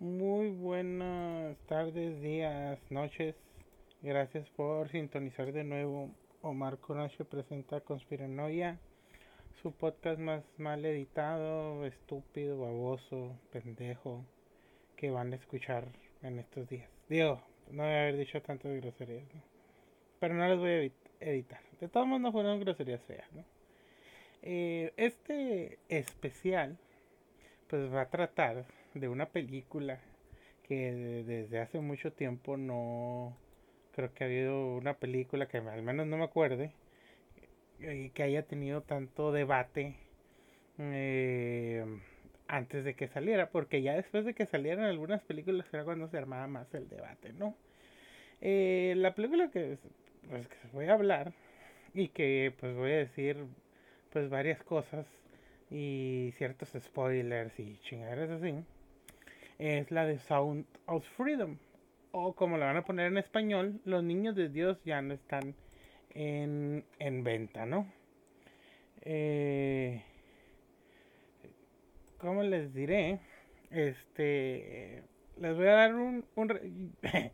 Muy buenas tardes, días, noches. Gracias por sintonizar de nuevo. Omar Conache presenta Conspiranoia, su podcast más mal editado, estúpido, baboso, pendejo que van a escuchar en estos días. Digo, no voy a haber dicho tantas groserías, pero no las voy a editar. De todos modos, no fueron groserías feas, ¿no? Eh, este especial, pues va a tratar de una película que desde hace mucho tiempo no creo que ha habido una película que al menos no me acuerde eh, que haya tenido tanto debate eh, antes de que saliera porque ya después de que salieran algunas películas era cuando se armaba más el debate no eh, la película que pues que voy a hablar y que pues voy a decir pues varias cosas y ciertos spoilers y chingaderas así es la de Sound of Freedom. O como la van a poner en español, los niños de Dios ya no están en, venta, ¿no? Eh, ¿Cómo les diré? Este, les voy a dar un... un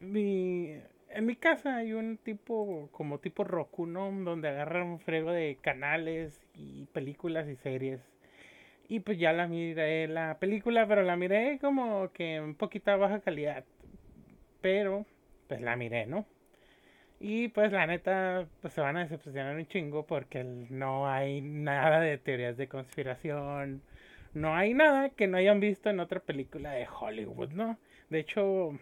en mi casa hay un tipo, como tipo Roku, ¿no? Donde agarran un frego de canales y películas y series y pues ya la miré la película, pero la miré como que un poquito baja calidad. Pero, pues la miré, ¿no? Y pues la neta, pues se van a decepcionar un chingo porque no hay nada de teorías de conspiración. No hay nada que no hayan visto en otra película de Hollywood, ¿no? De hecho,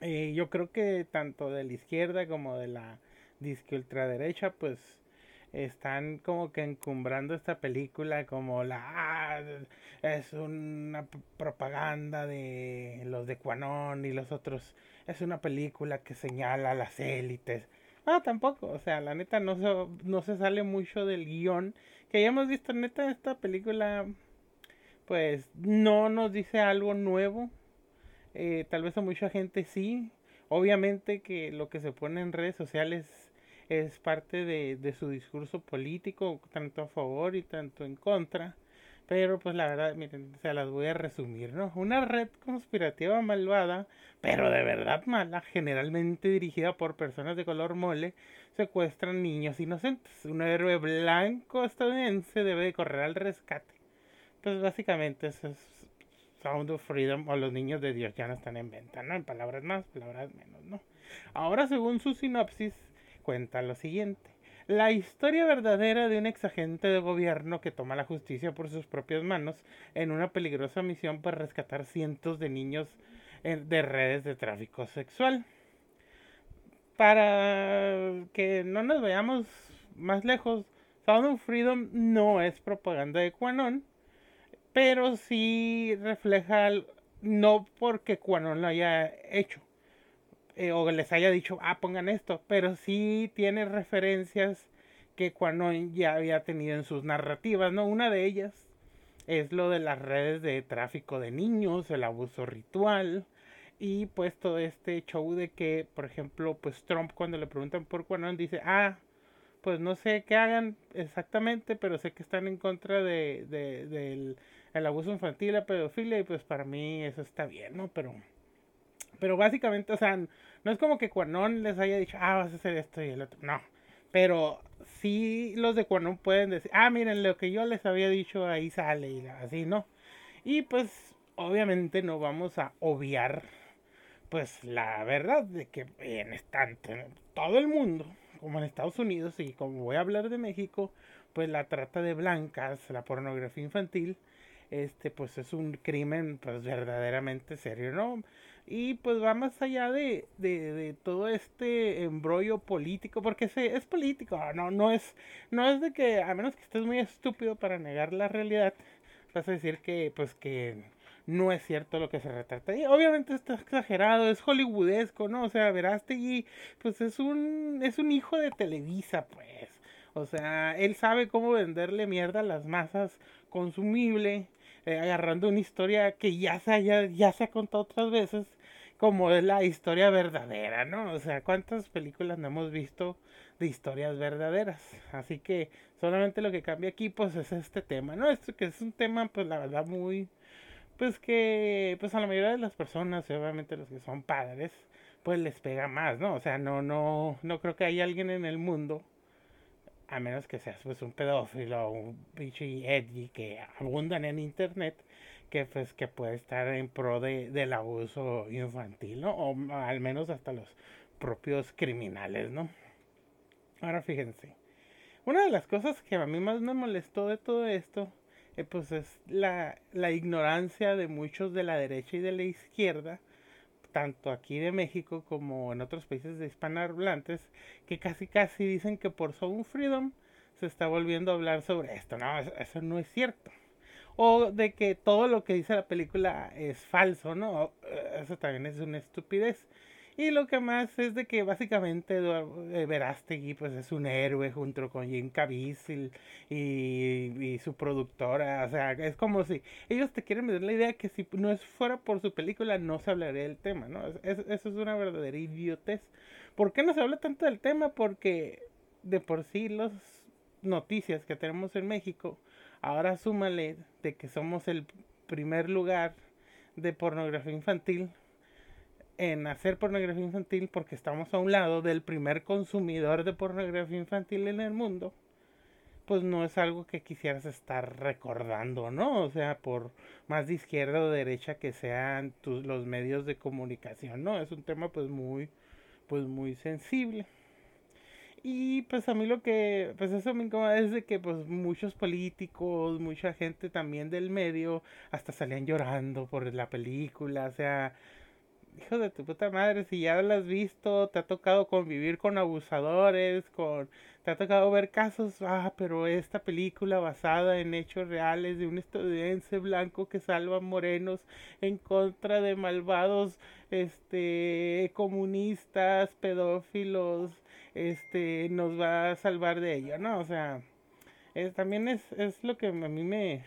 eh, yo creo que tanto de la izquierda como de la disque ultraderecha, pues están como que encumbrando esta película como la ah, es una propaganda de los de Quanon y los otros. Es una película que señala a las élites. No tampoco o sea la neta no se, no se sale mucho del guion que ya hemos visto. Neta esta película pues no nos dice algo nuevo. Eh, tal vez a mucha gente sí. Obviamente que lo que se pone en redes sociales es parte de, su discurso político, tanto a favor y tanto en contra. Pero pues la verdad, miren, se las voy a resumir, ¿no? Una red conspirativa malvada, pero de verdad mala, generalmente dirigida por personas de color mole, secuestran niños inocentes. Un héroe blanco estadounidense debe de correr al rescate. Pues básicamente eso es Sound of Freedom o los niños de Dios ya no están en venta, ¿no? En palabras más, palabras menos, ¿no? Ahora, según su sinopsis, cuenta lo siguiente. La historia verdadera de un exagente de gobierno que toma la justicia por sus propias manos en una peligrosa misión para rescatar cientos de niños de redes de tráfico sexual. Para que no nos veamos más lejos, Sound Freedom no es propaganda de Quanon, pero sí refleja, no porque Quanon lo haya hecho, eh, o les haya dicho, ah, pongan esto, pero sí tiene referencias que Quanon ya había tenido en sus narrativas, ¿no? Una de ellas es lo de las redes de tráfico de niños, el abuso ritual y pues todo este show de que, por ejemplo, pues Trump cuando le preguntan por Quanon dice, ah, pues no sé qué hagan exactamente, pero sé que están en contra de, del el abuso infantil, la pedofilia y pues para mí eso está bien, ¿no? Pero pero básicamente, o sea, no es como que Quanon les haya dicho, ah, vas a hacer esto y el otro. No. Pero sí los de Quanon pueden decir, ah, miren, lo que yo les había dicho ahí sale y así, ¿no? Y pues, obviamente no vamos a obviar, pues, la verdad de que en tanto todo el mundo, como en Estados Unidos, y como voy a hablar de México, pues la trata de blancas, la pornografía infantil, este, pues es un crimen, pues, verdaderamente serio, ¿no? Y pues va más allá de, de, todo este embrollo político, porque se, es político, no, no es, no es de que, a menos que estés muy estúpido para negar la realidad, vas a decir que, pues que no es cierto lo que se retrata. Y obviamente está exagerado, es hollywoodesco, ¿no? O sea, Verástegui, pues es un, es un hijo de Televisa, pues. O sea, él sabe cómo venderle mierda a las masas consumible eh, agarrando una historia que ya se, haya, ya se ha contado otras veces, como es la historia verdadera, ¿no? O sea, ¿cuántas películas no hemos visto de historias verdaderas? Así que solamente lo que cambia aquí, pues, es este tema, ¿no? Esto que es un tema, pues, la verdad, muy, pues que pues a la mayoría de las personas, obviamente los que son padres, pues les pega más, ¿no? O sea, no, no, no creo que haya alguien en el mundo, a menos que seas pues un pedófilo o un pinche edgy que abundan en internet, que pues que puede estar en pro de, del abuso infantil, ¿no? O al menos hasta los propios criminales, ¿no? Ahora fíjense, una de las cosas que a mí más me molestó de todo esto, eh, pues es la, la ignorancia de muchos de la derecha y de la izquierda, tanto aquí de México como en otros países de hispanohablantes, que casi casi dicen que por Sound Freedom se está volviendo a hablar sobre esto. No, eso, no es cierto. O de que todo lo que dice la película es falso, ¿no? Eso también es una estupidez. Y lo que más es de que básicamente eh, Verástegui pues es un héroe junto con Jim Caviezel y, y, su productora. O sea, es como si ellos te quieren meter la idea que si no fuera por su película no se hablaría del tema, ¿no? eso es una verdadera idiotez. ¿Por qué no se habla tanto del tema? Porque de por sí las noticias que tenemos en México, ahora súmale de que somos el primer lugar de pornografía infantil en hacer pornografía infantil porque estamos a un lado del primer consumidor de pornografía infantil en el mundo, pues no es algo que quisieras estar recordando, ¿no? O sea, por más de izquierda o derecha que sean tus, los medios de comunicación, ¿no? Es un tema pues muy, pues muy sensible. Y pues a mí lo que, pues eso me incomoda es de que pues muchos políticos, mucha gente también del medio, hasta salían llorando por la película, o sea, hijo de tu puta madre, si ya lo has visto, te ha tocado convivir con abusadores, con te ha tocado ver casos, ah, pero esta película basada en hechos reales de un estadounidense blanco que salva morenos en contra de malvados este comunistas, pedófilos, este nos va a salvar de ello, ¿no? O sea, es, también es, es lo que a mí me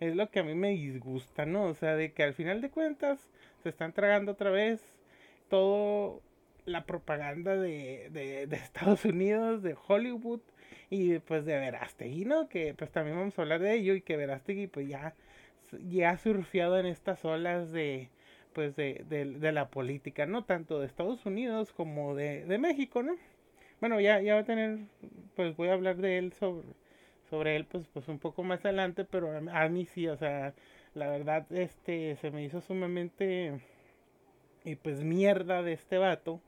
es lo que a mí me disgusta, ¿no? O sea, de que al final de cuentas se están tragando otra vez todo la propaganda de, de, Estados Unidos, de Hollywood y pues de Verástegui, ¿no? Que pues también vamos a hablar de ello y que Verástegui pues ya, ya ha surfeado en estas olas de pues de, de, la política, ¿no? Tanto de Estados Unidos como de, de México, ¿no? Bueno, ya, ya va a tener, pues voy a hablar de él sobre, sobre él pues, pues un poco más adelante, pero a mí sí, o sea, la verdad, este, se me hizo sumamente, y pues mierda de este vato,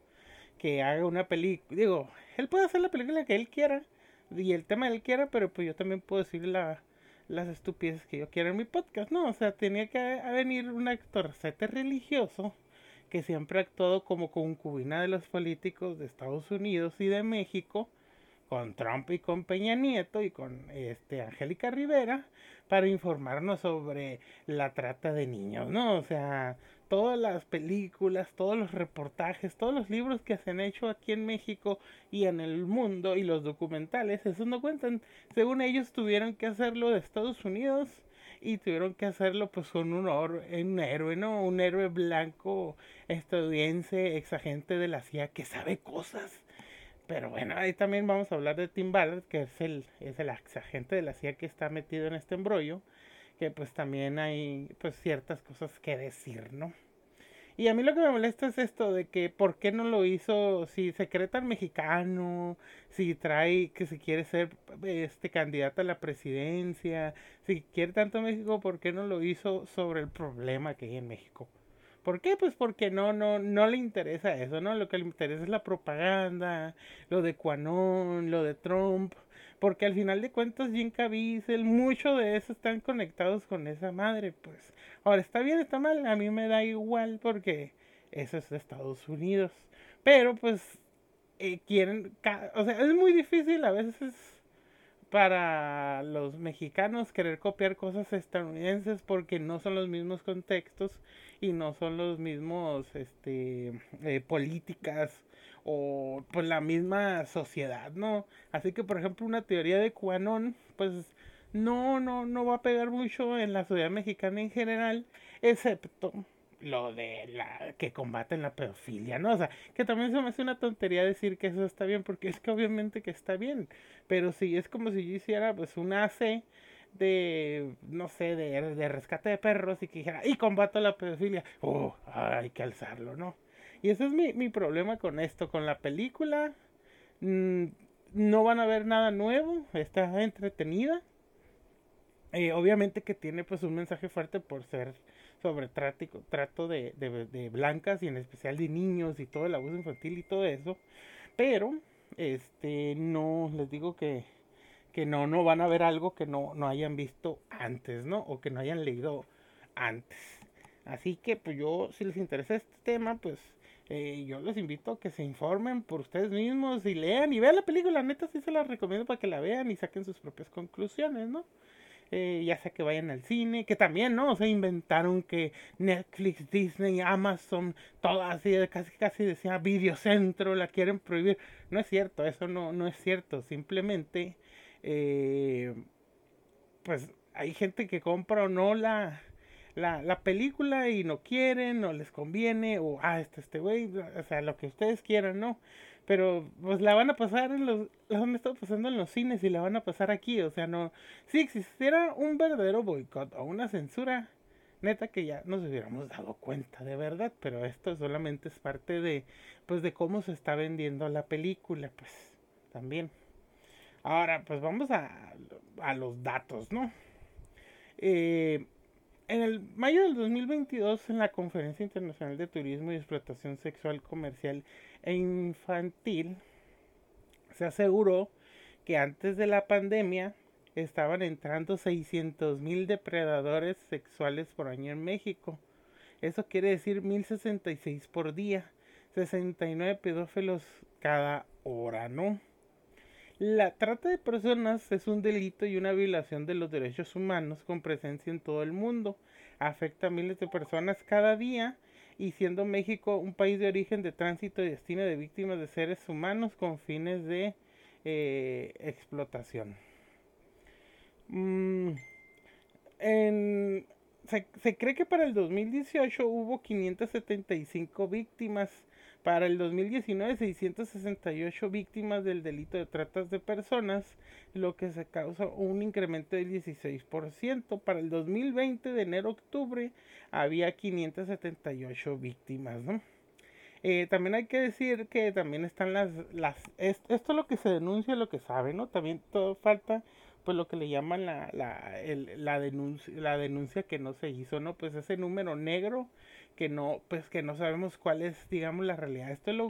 que haga una película, digo, él puede hacer la película que él quiera, y el tema que él quiera, pero pues yo también puedo decir la, las estupideces que yo quiera en mi podcast, ¿no? O sea, tenía que venir un actor religioso que siempre ha actuado como concubina de los políticos de Estados Unidos y de México, con Trump y con Peña Nieto y con este Angélica Rivera para informarnos sobre la trata de niños, ¿no? O sea, todas las películas, todos los reportajes, todos los libros que se han hecho aquí en México y en el mundo y los documentales, eso no cuentan. Según ellos tuvieron que hacerlo de Estados Unidos y tuvieron que hacerlo pues con un, un héroe, ¿no? Un héroe blanco estadounidense, exagente de la CIA que sabe cosas pero bueno, ahí también vamos a hablar de Tim Ballard, que es el, es el agente de la CIA que está metido en este embrollo, que pues también hay pues ciertas cosas que decir, ¿no? Y a mí lo que me molesta es esto de que por qué no lo hizo, si se cree tan mexicano, si trae que se quiere ser este candidato a la presidencia, si quiere tanto México, ¿por qué no lo hizo sobre el problema que hay en México? ¿Por qué? Pues porque no, no, no le interesa eso, ¿no? Lo que le interesa es la propaganda, lo de Quanon, lo de Trump, porque al final de cuentas Jim Caviezel, mucho de eso están conectados con esa madre, pues. Ahora, está bien, está mal, a mí me da igual porque eso es de Estados Unidos. Pero pues eh, quieren, o sea, es muy difícil a veces para los mexicanos querer copiar cosas estadounidenses porque no son los mismos contextos y no son los mismos este eh, políticas o pues la misma sociedad, ¿no? Así que por ejemplo una teoría de Quanon pues no no no va a pegar mucho en la sociedad mexicana en general, excepto lo de la que combaten la pedofilia, ¿no? O sea, que también se me hace una tontería decir que eso está bien, porque es que obviamente que está bien, pero sí, es como si yo hiciera pues un AC de, no sé, de, de rescate de perros y que dijera, y combato la pedofilia, oh, hay que alzarlo, ¿no? Y ese es mi, mi problema con esto, con la película. Mm, no van a ver nada nuevo, está entretenida. Eh, obviamente que tiene pues un mensaje fuerte por ser sobre trato, de, de, de, blancas y en especial de niños y todo el abuso infantil y todo eso. Pero, este, no, les digo que que no, no van a ver algo que no, no hayan visto antes, ¿no? O que no hayan leído antes. Así que pues yo, si les interesa este tema, pues eh, yo les invito a que se informen por ustedes mismos y lean y vean la película. Neta sí se la recomiendo para que la vean y saquen sus propias conclusiones, ¿no? Eh, ya sea que vayan al cine, que también, ¿no? Se inventaron que Netflix, Disney, Amazon, todas casi casi decía Videocentro, la quieren prohibir. No es cierto, eso no, no es cierto. Simplemente eh, pues hay gente que compra o no la, la, película y no quieren, no les conviene, o ah, este, este güey, o sea, lo que ustedes quieran, ¿no? Pero pues la van a pasar en los, la han estado pasando en los cines y la van a pasar aquí, o sea, no, si existiera un verdadero boicot o una censura, neta que ya nos hubiéramos dado cuenta de verdad, pero esto solamente es parte de, pues de cómo se está vendiendo la película, pues, también. Ahora, pues vamos a, los datos, ¿no? Eh, en el mayo del 2022, en la Conferencia Internacional de Turismo y Explotación Sexual Comercial e Infantil, se aseguró que antes de la pandemia estaban entrando 600 mil depredadores sexuales por año en México. Eso quiere decir 1066 por día, 69 pedófilos cada hora, ¿no? La trata de personas es un delito y una violación de los derechos humanos con presencia en todo el mundo. Afecta a miles de personas cada día y siendo México un país de origen de tránsito y destino de víctimas de seres humanos con fines de eh, explotación. Mm, se, se cree que para el 2018 hubo 575 víctimas para el 2019, 668 víctimas del delito de tratas de personas, lo que se causa un incremento del 16%. Para el 2020, de enero a octubre, había 578 víctimas. Eh, también hay que decir que también están las, las esto es lo que se denuncia, lo que sabe, ¿no? También todo falta pues lo que le llaman la, la, la, denuncia, la denuncia que no se hizo, ¿no? Pues ese número negro que no, pues que no sabemos cuál es, digamos, la realidad. Esto es lo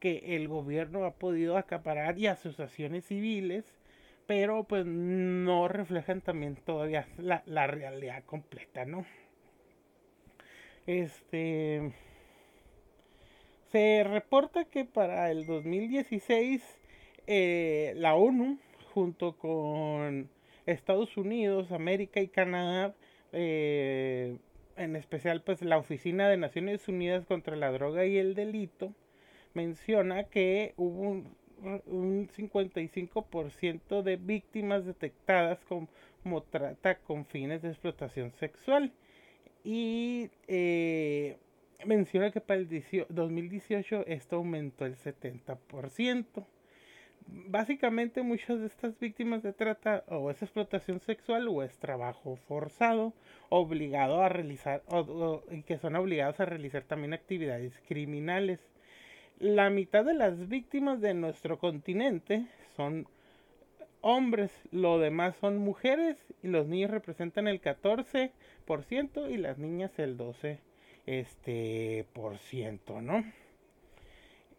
que el gobierno ha podido acaparar y asociaciones civiles, pero pues no reflejan también todavía la, la realidad completa, ¿no? Este se reporta que para el 2016 eh, la ONU junto con Estados Unidos, América y Canadá eh, en especial pues la Oficina de Naciones Unidas contra la Droga y el Delito, menciona que hubo un, 55% de víctimas detectadas como, trata con fines de explotación sexual. Y eh, menciona que para el 2018 esto aumentó el 70% básicamente muchas de estas víctimas de trata o es explotación sexual o es trabajo forzado, obligado a realizar, o, que son obligados a realizar también actividades criminales. La mitad de las víctimas de nuestro continente son hombres, lo demás son mujeres y los niños representan el 14% y las niñas el 12%, este, por ciento, ¿no?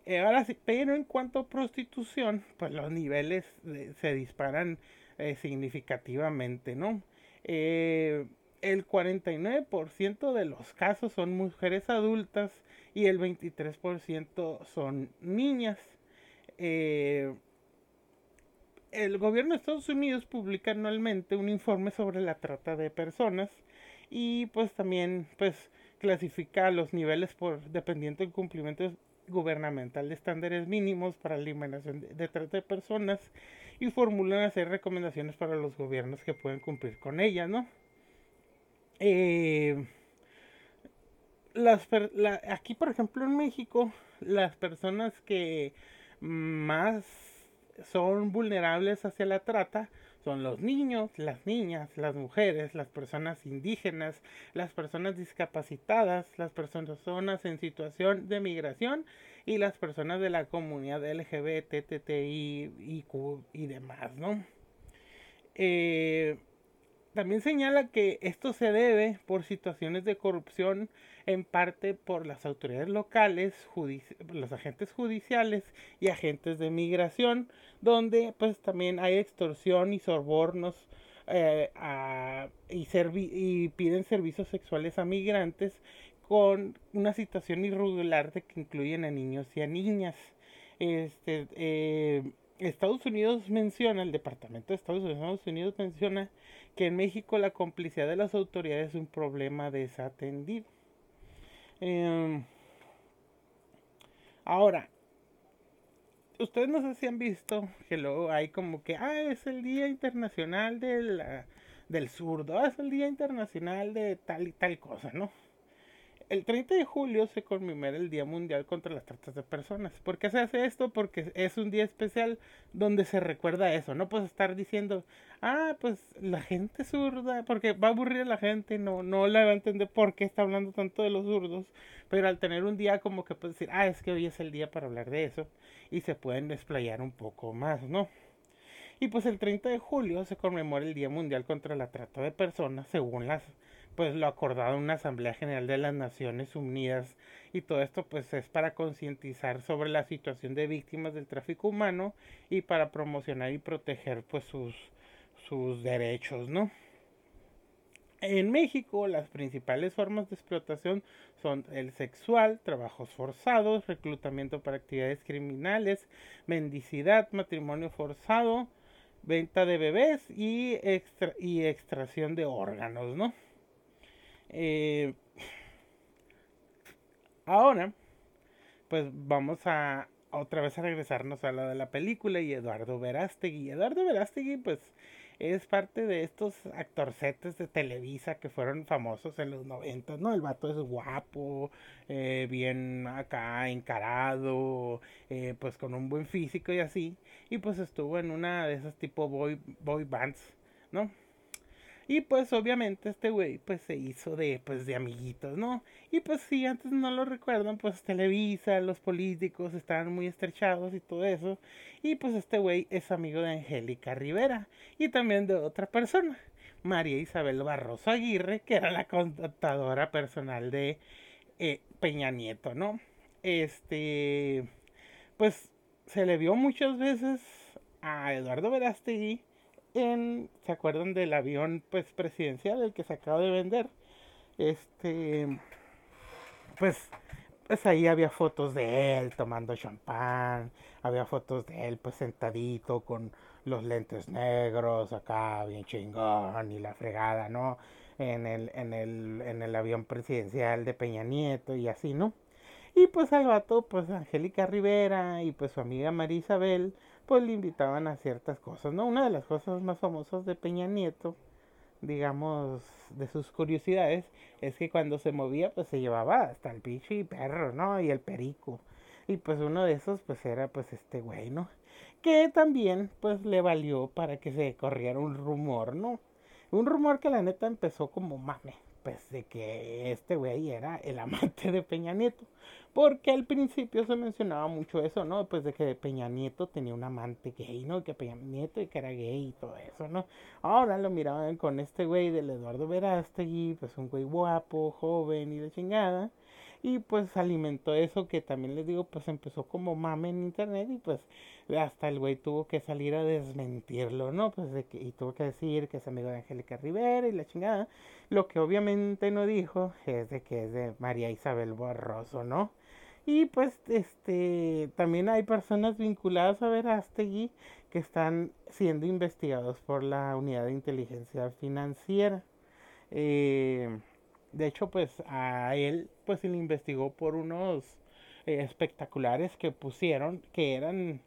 Eh, ahora sí, pero en cuanto a prostitución, pues los niveles se disparan eh, significativamente, ¿no? Eh, el 49% de los casos son mujeres adultas y el 23% son niñas. el gobierno de Estados Unidos publica anualmente un informe sobre la trata de personas y pues también pues clasifica los niveles por dependiendo del cumplimiento gubernamental de estándares mínimos para la eliminación de, trata de personas y formulan hacer recomendaciones para los gobiernos que pueden cumplir con ellas, ¿no? Eh, las aquí, por ejemplo, en México, las personas que más son vulnerables hacia la trata son los niños, las niñas, las mujeres, las personas indígenas, las personas discapacitadas, las personas en situación de migración y las personas de la comunidad LGBT, TTI, y demás, ¿no? Eh, también señala que esto se debe por situaciones de corrupción en parte por las autoridades locales, los agentes judiciales y agentes de migración, donde pues también hay extorsión y sobornos eh, y, y, piden servicios sexuales a migrantes con una situación irregular de que incluyen a niños y a niñas. Este, eh, Estados Unidos menciona, el Departamento de Estados Unidos menciona que en México la complicidad de las autoridades es un problema desatendido. Em, ahora, ustedes no sé si han visto que luego hay como que, ah, es el Día Internacional del Zurdo, ah, es el Día Internacional de tal y tal cosa, ¿no? El 30 de julio se conmemora el Día Mundial contra las Tratas de Personas. ¿Por qué se hace esto? Porque es un día especial donde se recuerda eso. No puedes estar diciendo, ah, pues la gente zurda, porque va a aburrir a la gente, no, no la va a entender por qué está hablando tanto de los zurdos. Pero al tener un día como que puedes decir, ah, es que hoy es el día para hablar de eso. Y se pueden desplayar un poco más, ¿no? Y pues el 30 de julio se conmemora el Día Mundial contra la Trata de Personas, según las pues lo acordado en una Asamblea General de las Naciones Unidas y todo esto pues es para concientizar sobre la situación de víctimas del tráfico humano y para promocionar y proteger pues sus, sus derechos, ¿no? En México las principales formas de explotación son el sexual, trabajos forzados, reclutamiento para actividades criminales, mendicidad, matrimonio forzado, venta de bebés y, extra y extracción de órganos, ¿no? Eh, ahora, pues vamos a otra vez a regresarnos a la de la película y Eduardo Verástegui. Eduardo Verástegui, pues, es parte de estos actorcetes de Televisa que fueron famosos en los 90, ¿no? El vato es guapo, eh, bien acá encarado, eh, pues con un buen físico y así. Y pues estuvo en una de esas tipo boy, boy bands, ¿no? Y pues obviamente este güey pues se hizo de pues de amiguitos, ¿no? Y pues si antes no lo recuerdan, pues Televisa, los políticos estaban muy estrechados y todo eso. Y pues este güey es amigo de Angélica Rivera y también de otra persona, María Isabel Barroso Aguirre, que era la contadora personal de eh, Peña Nieto, ¿no? Este, pues se le vio muchas veces a Eduardo Verástegui en, ¿se acuerdan del avión pues presidencial, el que se acaba de vender? Este, pues, pues ahí había fotos de él tomando champán, había fotos de él pues sentadito con los lentes negros acá bien chingón y la fregada, ¿no? En el, en el, en el avión presidencial de Peña Nieto y así, ¿no? Y pues al vato, pues Angélica Rivera y pues su amiga María Isabel, pues le invitaban a ciertas cosas, ¿no? Una de las cosas más famosas de Peña Nieto, digamos, de sus curiosidades, es que cuando se movía, pues se llevaba hasta el y perro, ¿no? Y el perico. Y pues uno de esos, pues era pues este güey, ¿no? Que también, pues le valió para que se corriera un rumor, ¿no? Un rumor que la neta empezó como mame, pues de que este güey era el amante de Peña Nieto. Porque al principio se mencionaba mucho eso, ¿no? Pues de que Peña Nieto tenía un amante gay, ¿no? Que Peña Nieto y que era gay y todo eso, ¿no? Ahora lo miraban con este güey del Eduardo Verástegui, pues un güey guapo, joven y de chingada. Y pues alimentó eso que también les digo, pues empezó como mame en internet y pues hasta el güey tuvo que salir a desmentirlo, ¿no? Pues de que, y tuvo que decir que es amigo de Angélica Rivera y la chingada. Lo que obviamente no dijo es de que es de María Isabel Barroso, ¿no? Y pues este también hay personas vinculadas a Verástegui que están siendo investigados por la unidad de inteligencia financiera. Eh, de hecho, pues a él pues se le investigó por unos eh, espectaculares que pusieron, que eran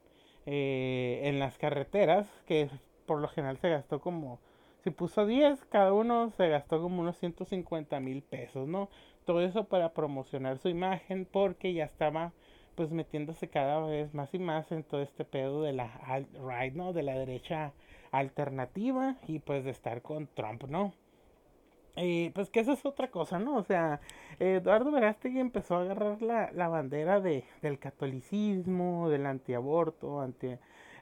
eh, en las carreteras, que por lo general se gastó como, si puso 10, cada uno se gastó como unos 150 mil pesos, ¿no? Todo eso para promocionar su imagen porque ya estaba pues metiéndose cada vez más y más en todo este pedo de la alt-right, ¿no? De la derecha alternativa y pues de estar con Trump, ¿no? Y pues que esa es otra cosa, ¿no? O sea, Eduardo Verástegui empezó a agarrar la, la bandera de, del catolicismo, del antiaborto, anti,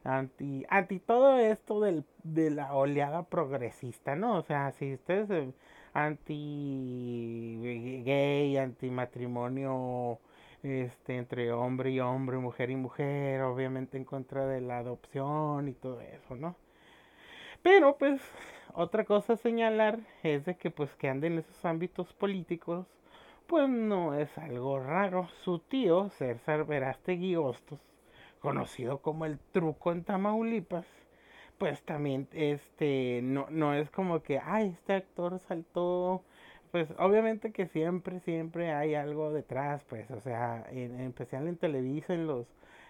anti, anti todo esto del, de la oleada progresista, ¿no? O sea, si ustedes eh, anti gay, anti matrimonio este, entre hombre y hombre, mujer y mujer, obviamente en contra de la adopción y todo eso, ¿no? Pero pues otra cosa a señalar es de que pues que ande en esos ámbitos políticos, pues no es algo raro. Su tío, César Verástegui Hostos, conocido como el truco en Tamaulipas, pues también este no, no es como que ay este actor saltó pues obviamente que siempre siempre hay algo detrás pues o sea en, en especial en Televisa en los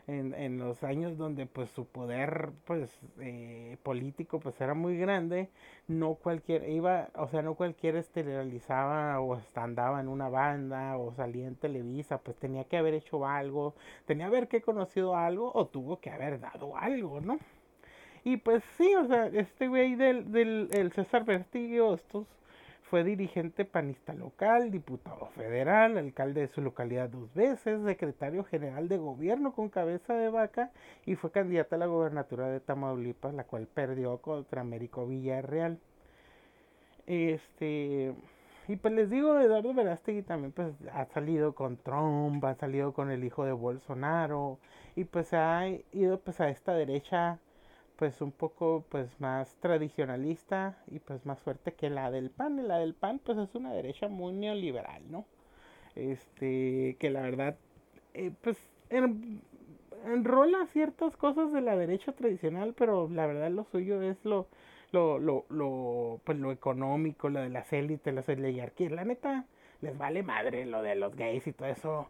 en, en, los años donde pues su poder pues eh, político pues era muy grande no cualquier iba o sea no cualquier esterilizaba o andaba en una banda o salía en Televisa pues tenía que haber hecho algo tenía que haber conocido algo o tuvo que haber dado algo no y pues sí o sea este güey del, del el César Vertigo estos fue dirigente panista local, diputado federal, alcalde de su localidad dos veces, secretario general de gobierno con cabeza de vaca y fue candidato a la gobernatura de Tamaulipas, la cual perdió contra Américo Villarreal. Este, y pues les digo, Eduardo Verástegui también pues ha salido con Trump, ha salido con el hijo de Bolsonaro y pues ha ido pues a esta derecha pues un poco pues más tradicionalista y pues más fuerte que la del PAN. La del PAN pues es una derecha muy neoliberal, ¿no? Este, que la verdad, eh, pues enrola ciertas cosas de la derecha tradicional, pero la verdad lo suyo es lo, lo, lo, lo, pues lo económico, lo de las élites, las oligarquías. La neta, les vale madre lo de los gays y todo eso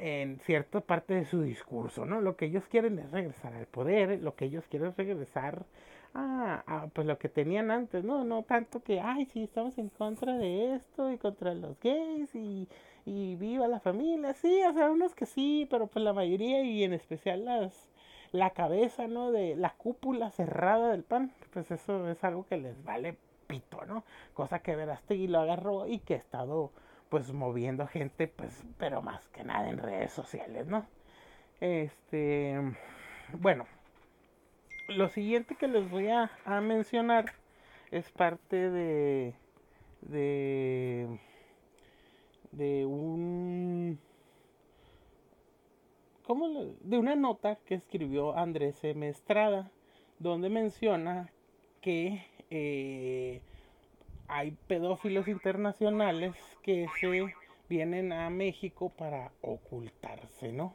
en cierta parte de su discurso, ¿no? Lo que ellos quieren es regresar al poder, lo que ellos quieren es regresar a, pues lo que tenían antes, ¿no? No tanto que, ay, sí, estamos en contra de esto y contra los gays y, y viva la familia, sí, o sea, unos que sí, pero pues la mayoría y en especial las la cabeza, ¿no? De la cúpula cerrada del pan, pues eso es algo que les vale pito, ¿no? Cosa que Verástegui lo agarró y que ha estado pues moviendo gente, pues, pero más que nada en redes sociales, ¿no? Este, bueno, lo siguiente que les voy a, mencionar es parte de, de, de un, ¿cómo de una nota que escribió Andrés M. Estrada, donde menciona que eh, hay pedófilos internacionales que se vienen a México para ocultarse, ¿no?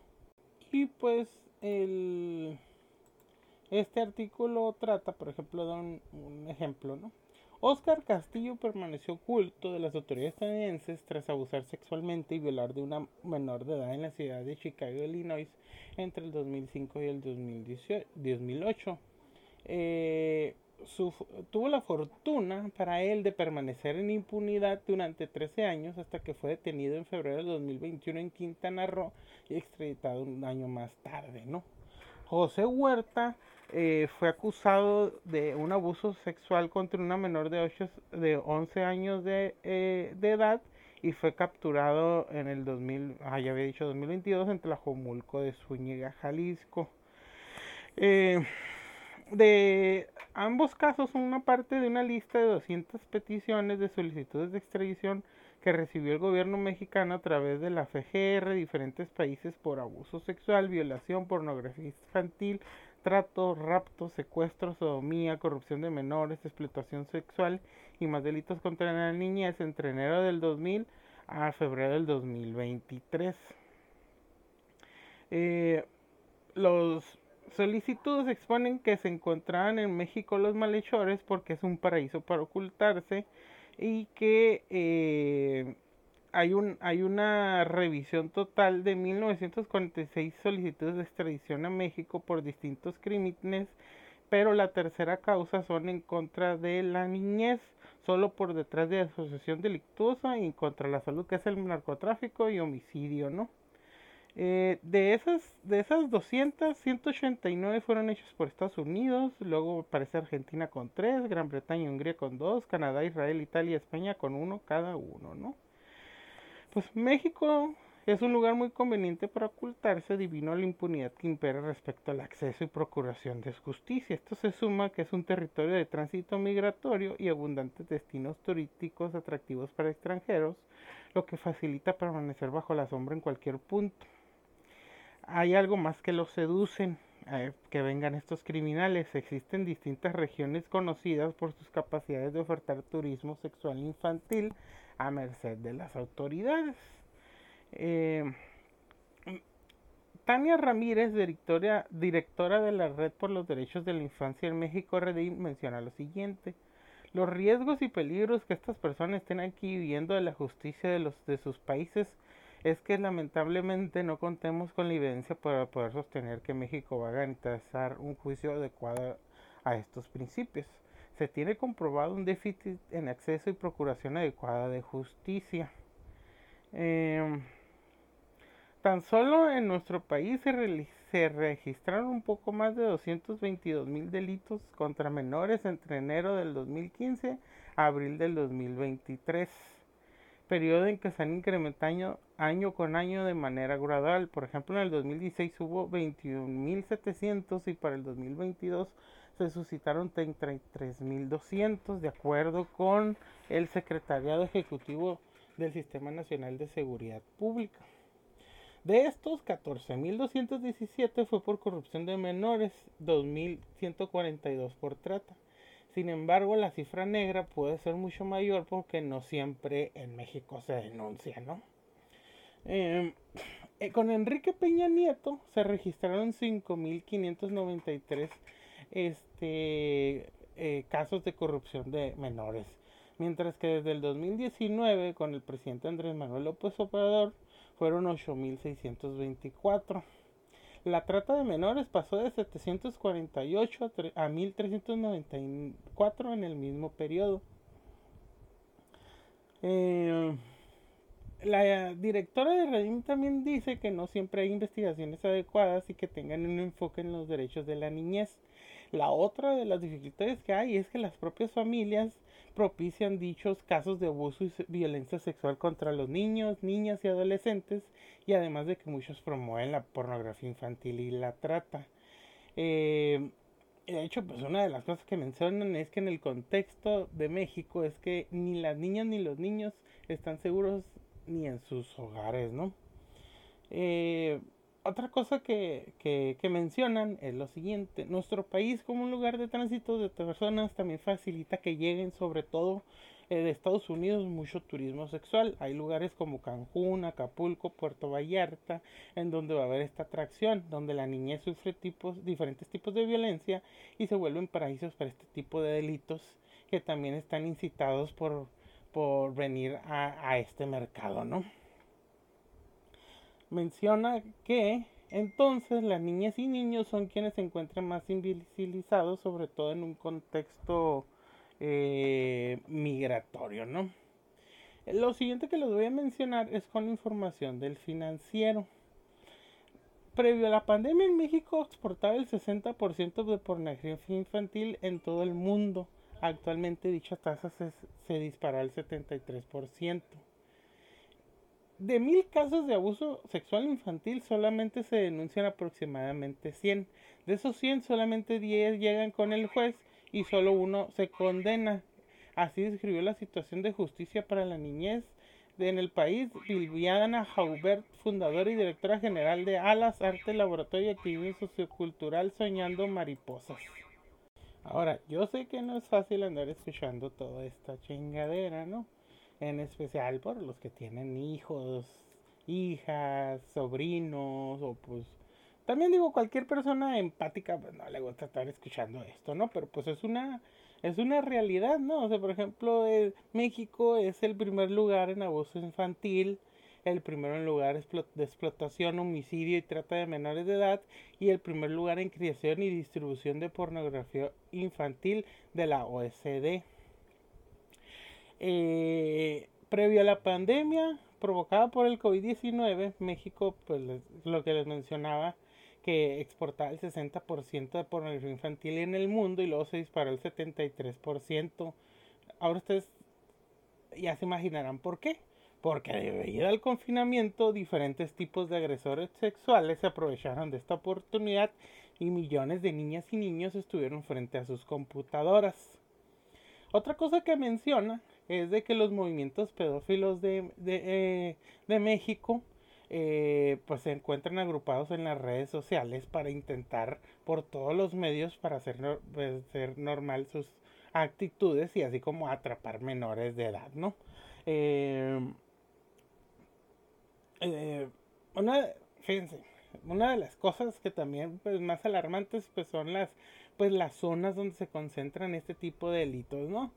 Y pues el, este artículo trata, por ejemplo, de un, ejemplo, ¿no? Oscar Castillo permaneció oculto de las autoridades estadounidenses tras abusar sexualmente y violar de una menor de edad en la ciudad de Chicago, Illinois, entre el 2005 y el 2008. Eh, tuvo la fortuna para él de permanecer en impunidad durante 13 años hasta que fue detenido en febrero de 2021 en Quintana Roo y extraditado un año más tarde, ¿no? José Huerta eh, fue acusado de un abuso sexual contra una menor de, 8, de 11 años de, eh, de, edad y fue capturado en el 2000, ah, ya había dicho 2022 en Tlajomulco de Zúñiga, Jalisco. Eh, de ambos casos una parte de una lista de 200 peticiones de solicitudes de extradición que recibió el gobierno mexicano a través de la FGR diferentes países por abuso sexual, violación, pornografía infantil, trato, rapto, secuestro, sodomía, corrupción de menores, explotación sexual y más delitos contra la niñez entre enero del 2000 a febrero del 2023. Eh, los solicitudes exponen que se encontraban en México los malhechores porque es un paraíso para ocultarse y que eh, hay, un, hay una revisión total de 1946 solicitudes de extradición a México por distintos crímenes, pero la tercera causa son en contra de la niñez, solo por detrás de asociación delictuosa y contra la salud, que es el narcotráfico y homicidio, ¿no? Eh, de, esas, de esas 200, 189 fueron hechas por Estados Unidos, luego aparece Argentina con 3, Gran Bretaña y Hungría con 2, Canadá, Israel, Italia y España con 1 cada uno, ¿no? Pues México es un lugar muy conveniente para ocultarse a la impunidad que impera respecto al acceso y procuración de justicia. Esto se suma que es un territorio de tránsito migratorio y abundantes destinos turísticos atractivos para extranjeros, lo que facilita permanecer bajo la sombra en cualquier punto hay algo más que los seducen, eh, que vengan estos criminales. Existen distintas regiones conocidas por sus capacidades de ofertar turismo sexual infantil a merced de las autoridades. Eh, Tania Ramírez, directora, directora de la Red por los Derechos de la Infancia en México, Redim, menciona lo siguiente. Los riesgos y peligros que estas personas estén aquí viviendo de la justicia de, los, de sus países es que lamentablemente no contemos con la evidencia para poder sostener que México va a garantizar un juicio adecuado a estos principios. Se tiene comprobado un déficit en acceso y procuración adecuada de justicia. Em, tan solo en nuestro país se, registraron un poco más de 222 mil delitos contra menores entre enero del 2015 a abril del 2023 periodo en que se han incrementado año, con año de manera gradual. Por ejemplo, en el 2016 hubo 21.700 y para el 2022 se suscitaron 33.200 de acuerdo con el Secretariado Ejecutivo del Sistema Nacional de Seguridad Pública. De estos, 14.217 fue por corrupción de menores, 2.142 por trata. Sin embargo, la cifra negra puede ser mucho mayor porque no siempre en México se denuncia, ¿no? Em, eh, con Enrique Peña Nieto se registraron 5.593 este, eh, casos de corrupción de menores, mientras que desde el 2019 con el presidente Andrés Manuel López Obrador fueron 8.624. La trata de menores pasó de 748 a 1394 en el mismo periodo. Eh, la directora de Redim también dice que no siempre hay investigaciones adecuadas y que tengan un enfoque en los derechos de la niñez. La otra de las dificultades que hay es que las propias familias propician dichos casos de abuso y violencia sexual contra los niños, niñas y adolescentes, y además de que muchos promueven la pornografía infantil y la trata. Eh, de hecho, pues una de las cosas que mencionan es que en el contexto de México es que ni las niñas ni los niños están seguros ni en sus hogares, ¿no? Eh, otra cosa que, que, mencionan es lo siguiente, nuestro país como un lugar de tránsito de personas también facilita que lleguen sobre todo eh, de Estados Unidos mucho turismo sexual. Hay lugares como Cancún, Acapulco, Puerto Vallarta, en donde va a haber esta atracción, donde la niñez sufre tipos, diferentes tipos de violencia y se vuelven paraísos para este tipo de delitos que también están incitados por, por venir a, a este mercado, ¿no? Menciona que entonces las niñas y niños son quienes se encuentran más invisibilizados, sobre todo en un contexto eh, migratorio, ¿no? Lo siguiente que les voy a mencionar es con información del financiero. Previo a la pandemia en México exportaba el 60% de pornografía infantil en todo el mundo. Actualmente dicha tasa se, se disparó al 73% de mil casos de abuso sexual infantil solamente se denuncian aproximadamente 100. De esos 100 solamente 10 llegan con el juez y solo uno se condena. Así describió la situación de justicia para la niñez en el país Viviana Jaubert, fundadora y directora general de Alas Arte Laboratorio y Activismo Sociocultural Soñando Mariposas. Ahora, yo sé que no es fácil andar escuchando toda esta chingadera, ¿no? En especial por los que tienen hijos, hijas, sobrinos o pues también digo cualquier persona empática pues no le gusta estar escuchando esto, ¿no? Pero pues es una es una realidad, ¿no? O sea, por ejemplo, eh, México es el primer lugar en abuso infantil, el primero en lugar de explotación, homicidio y trata de menores de edad y el primer lugar en creación y distribución de pornografía infantil de la OSD. Eh, previo a la pandemia, provocada por el COVID-19, México, pues lo que les mencionaba, que exportaba el 60% de pornografía infantil en el mundo y luego se disparó el 73%. Ahora ustedes ya se imaginarán por qué. Porque debido al confinamiento, diferentes tipos de agresores sexuales se aprovecharon de esta oportunidad y millones de niñas y niños estuvieron frente a sus computadoras. Otra cosa que menciona es de que los movimientos pedófilos de, de, eh, México eh, pues se encuentran agrupados en las redes sociales para intentar por todos los medios para hacer, pues, normal sus actitudes y así como atrapar menores de edad, ¿no? Eh, eh, una, fíjense, una de las cosas que también pues más alarmantes pues son las pues las zonas donde se concentran este tipo de delitos, ¿no?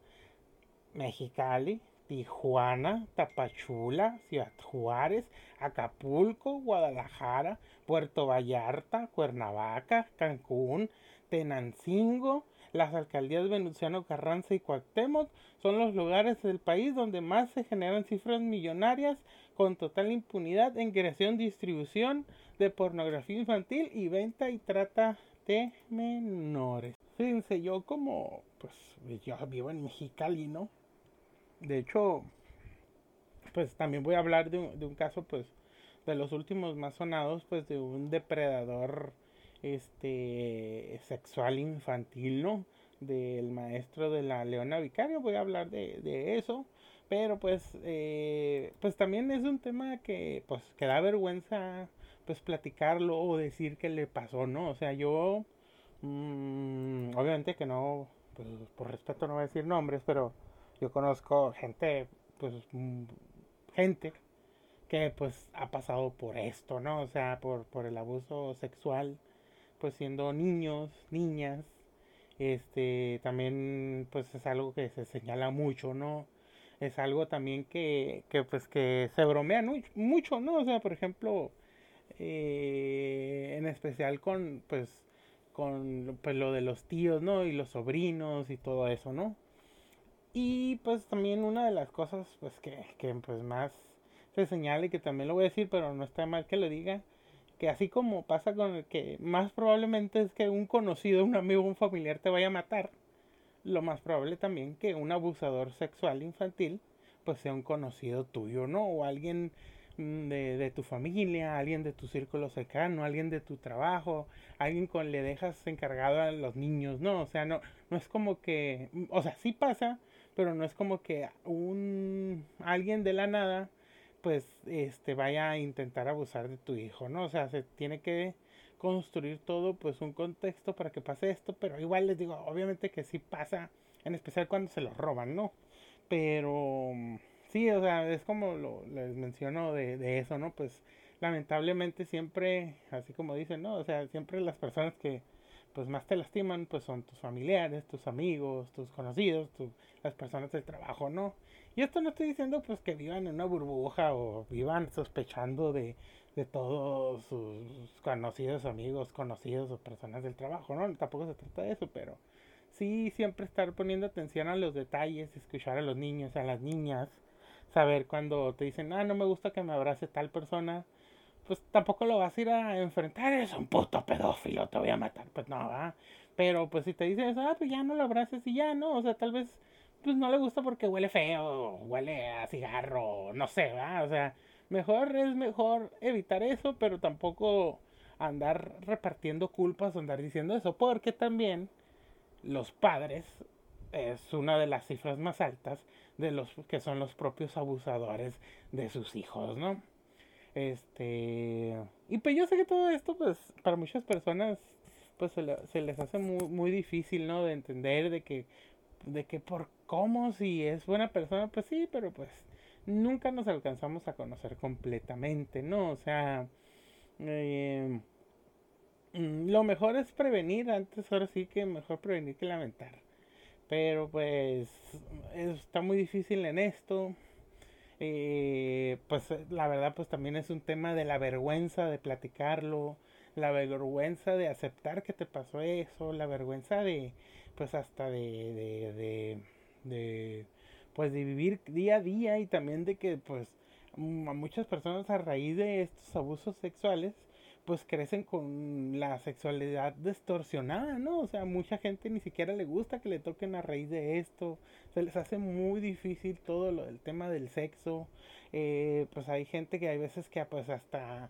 Mexicali, Tijuana, Tapachula, Ciudad Juárez, Acapulco, Guadalajara, Puerto Vallarta, Cuernavaca, Cancún, Tenancingo, las alcaldías Venustiano Carranza y Cuauhtémoc son los lugares del país donde más se generan cifras millonarias con total impunidad en creación, distribución de pornografía infantil y venta y trata de menores. Fíjense, yo como, pues, yo vivo en Mexicali, ¿no? De hecho, pues también voy a hablar de un, de un caso, pues, de los últimos más sonados, pues, de un depredador, este, sexual infantil, ¿no? Del maestro de la Leona Vicario, voy a hablar de, de eso. Pero pues, eh, pues también es un tema que, pues, que da vergüenza, pues, platicarlo o decir que le pasó, ¿no? O sea, yo, mmm, obviamente que no, pues, por respeto no voy a decir nombres, pero yo conozco gente, pues, mm, gente que, pues, ha pasado por esto, ¿no? O sea, por, por el abuso sexual, pues, siendo niños, niñas, este, también, pues, es algo que se señala mucho, ¿no? es algo también que, que pues que se bromea mucho, ¿no? O sea, por ejemplo, eh, en especial con pues con pues lo de los tíos, ¿no? Y los sobrinos y todo eso, ¿no? Y pues también una de las cosas pues que, que pues más se señala que también lo voy a decir, pero no está mal que lo diga, que así como pasa con el que más probablemente es que un conocido, un amigo, un familiar te vaya a matar, lo más probable también que un abusador sexual infantil pues sea un conocido tuyo, ¿no? O alguien mm, de, tu familia, alguien de tu círculo cercano, alguien de tu trabajo, alguien con le dejas encargado a los niños, ¿no? O sea, no, no es como que, o sea, sí pasa, pero no es como que un alguien de la nada pues este vaya a intentar abusar de tu hijo, ¿no? O sea, se tiene que construir todo pues un contexto para que pase esto, pero igual les digo, obviamente que sí pasa, en especial cuando se lo roban, ¿no? Pero sí, o sea, es como lo, les menciono de, de eso, ¿no? Pues lamentablemente siempre, así como dicen, ¿no? O sea, siempre las personas que pues más te lastiman pues son tus familiares, tus amigos, tus conocidos, las personas del trabajo, ¿no? Y esto no estoy diciendo pues que vivan en una burbuja o vivan sospechando de, de todos sus conocidos, amigos, conocidos o personas del trabajo, ¿no? Tampoco se trata de eso, pero sí siempre estar poniendo atención a los detalles, escuchar a los niños, a las niñas, saber cuando te dicen, ah, no me gusta que me abrace tal persona, pues tampoco lo vas a ir a enfrentar, es un puto pedófilo, te voy a matar, pues no, ¿va? Pero pues si te dicen eso, ah, pues ya no lo abraces y ya, ¿no? O sea, tal vez pues no le gusta porque huele feo, huele a cigarro, no sé, ¿va? O sea, Mejor es mejor evitar eso, pero tampoco andar repartiendo culpas o andar diciendo eso, porque también los padres es una de las cifras más altas de los que son los propios abusadores de sus hijos, ¿no? Este, y pues yo sé que todo esto, pues, para muchas personas, pues se, se les hace muy, muy difícil, ¿no? De entender de que, de que por cómo, si es buena persona, pues sí, pero pues nunca nos alcanzamos a conocer completamente, ¿no? O sea, eh, lo mejor es prevenir, antes ahora sí que mejor prevenir que lamentar. Pero pues está muy difícil en esto. Eh, pues la verdad pues también es un tema de la vergüenza de platicarlo, la vergüenza de aceptar que te pasó eso, la vergüenza de pues hasta de, de, de, de pues de vivir día a día y también de que pues mm, a muchas personas a raíz de estos abusos sexuales pues crecen con la sexualidad distorsionada, ¿no? O sea, mucha gente ni siquiera le gusta que le toquen a raíz de esto, se les hace muy difícil todo lo del tema del sexo, eh, pues hay gente que hay veces que pues hasta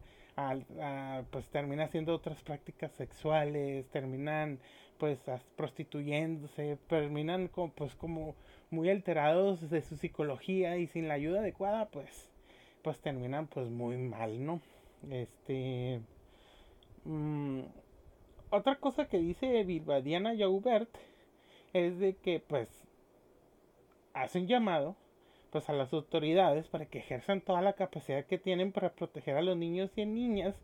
pues termina haciendo otras prácticas sexuales, terminan pues prostituyéndose, terminan como, pues como muy alterados de su psicología y sin la ayuda adecuada pues pues terminan pues muy mal, ¿no? Este Mm, otra cosa que dice Diana Jaubert es de que pues hacen llamado pues a las autoridades para que ejerzan toda la capacidad que tienen para proteger a los niños y niñas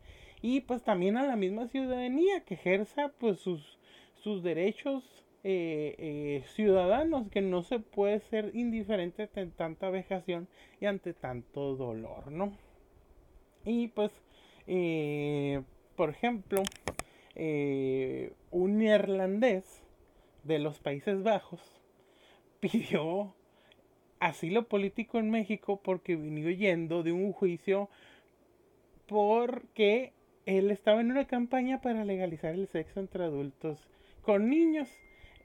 y pues también a la misma ciudadanía que ejerza pues sus, sus derechos eh, eh, ciudadanos que no se puede ser indiferente ante tanta vejación y ante tanto dolor no y pues eh, por ejemplo, eh, un neerlandés de los Países Bajos pidió asilo político en México porque vino yendo de un juicio porque él estaba en una campaña para legalizar el sexo entre adultos con niños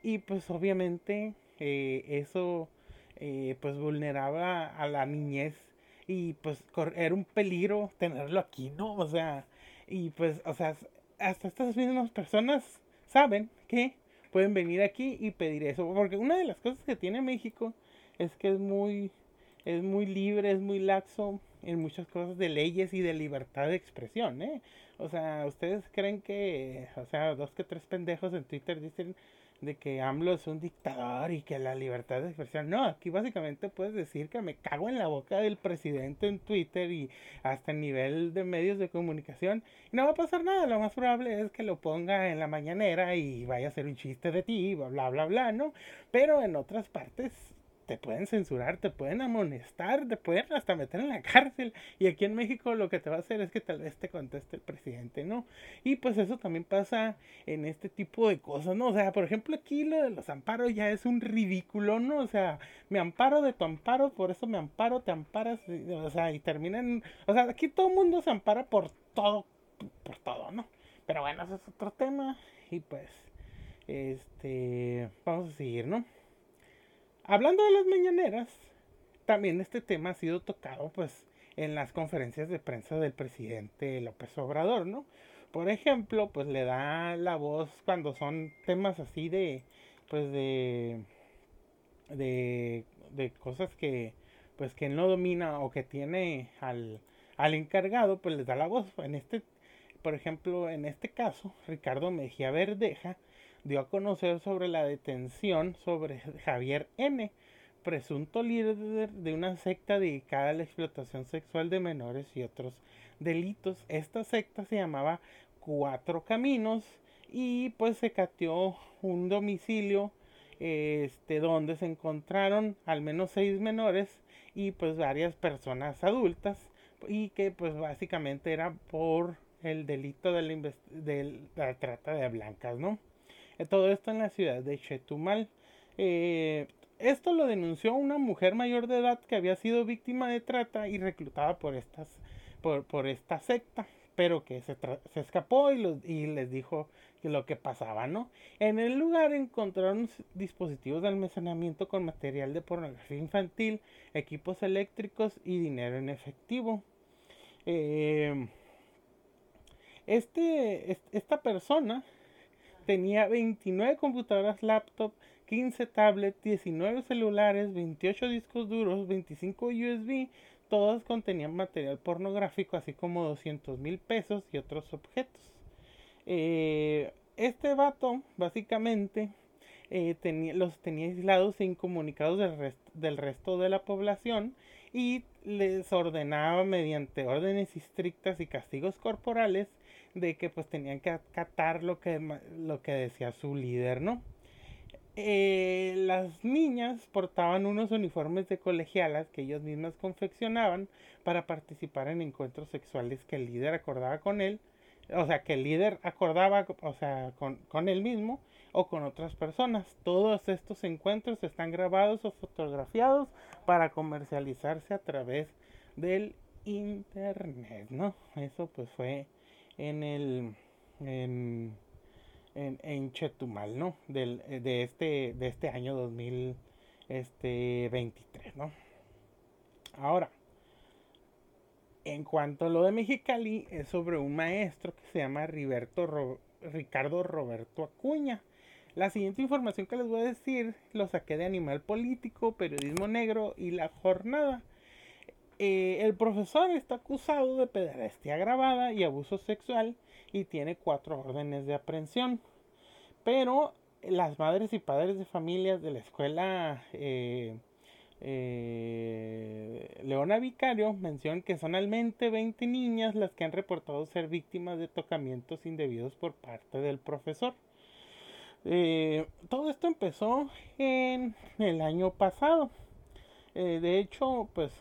y pues obviamente eh, eso eh, pues vulneraba a la niñez y pues era un peligro tenerlo aquí, ¿no? O sea, y pues, o sea, hasta estas mismas personas saben que pueden venir aquí y pedir eso. Porque una de las cosas que tiene México es que es muy, es muy libre, es muy laxo en muchas cosas de leyes y de libertad de expresión, ¿eh? O sea, ustedes creen que, o sea, dos que tres pendejos en Twitter dicen de que AMLO es un dictador y que la libertad de expresión. No, aquí básicamente puedes decir que me cago en la boca del presidente en Twitter y hasta en nivel de medios de comunicación. Y no va a pasar nada. Lo más probable es que lo ponga en la mañanera y vaya a ser un chiste de ti, bla, bla, bla, ¿no? Pero en otras partes te pueden censurar, te pueden amonestar, te pueden hasta meter en la cárcel. Y aquí en México lo que te va a hacer es que tal vez te conteste el presidente, ¿no? Y pues eso también pasa en este tipo de cosas, ¿no? O sea, por ejemplo, aquí lo de los amparos ya es un ridículo, ¿no? O sea, me amparo de tu amparo, por eso me amparo, te amparas, o sea, y terminan, o sea, aquí todo el mundo se ampara por todo, por todo, ¿no? Pero bueno, ese es otro tema y pues, este, vamos a seguir, ¿no? Hablando de las mañaneras, también este tema ha sido tocado pues en las conferencias de prensa del presidente López Obrador, ¿no? Por ejemplo, pues le da la voz cuando son temas así de pues de de, de cosas que pues que no domina o que tiene al, al encargado, pues le da la voz. En este, por ejemplo, en este caso, Ricardo Mejía Verdeja dio a conocer sobre la detención sobre Javier N., presunto líder de una secta dedicada a la explotación sexual de menores y otros delitos. Esta secta se llamaba Cuatro Caminos y pues se cateó un domicilio este donde se encontraron al menos seis menores y pues varias personas adultas y que pues básicamente era por el delito de la, de la trata de blancas, ¿no? Todo esto en la ciudad de Chetumal. Eh, esto lo denunció una mujer mayor de edad que había sido víctima de trata y reclutada por, estas, por, esta secta, pero que se, escapó y, y, les dijo lo que pasaba, ¿no? En el lugar encontraron dispositivos de almacenamiento con material de pornografía infantil, equipos eléctricos y dinero en efectivo. Eh, este, esta persona tenía 29 computadoras laptop, 15 tablets, 19 celulares, 28 discos duros, 25 USB, todas contenían material pornográfico, así como 200 mil pesos y otros objetos. Eh, este vato, básicamente, eh, los tenía aislados e incomunicados del, del resto de la población y les ordenaba mediante órdenes estrictas y castigos corporales de que pues tenían que acatar lo que, lo que decía su líder, ¿no? Eh, las niñas portaban unos uniformes de colegialas que ellas mismas confeccionaban para participar en encuentros sexuales que el líder acordaba con él, o sea, que el líder acordaba, o sea, con, con él mismo o con otras personas. Todos estos encuentros están grabados o fotografiados para comercializarse a través del internet, ¿no? Eso pues fue en el en, en, Chetumal, ¿no? Del, de este de este año 2023, ¿no? Ahora, en cuanto a lo de Mexicali, es sobre un maestro que se llama Riberto Ricardo Roberto Acuña. La siguiente información que les voy a decir lo saqué de Animal Político, Periodismo Negro y La Jornada. Eh, el profesor está acusado de pederastia agravada y abuso sexual y tiene cuatro órdenes de aprehensión. Pero las madres y padres de familias de la escuela eh, eh, Leona Vicario menciona que son al menos 20 niñas las que han reportado ser víctimas de tocamientos indebidos por parte del profesor. Eh, todo esto empezó en el año pasado. De hecho, pues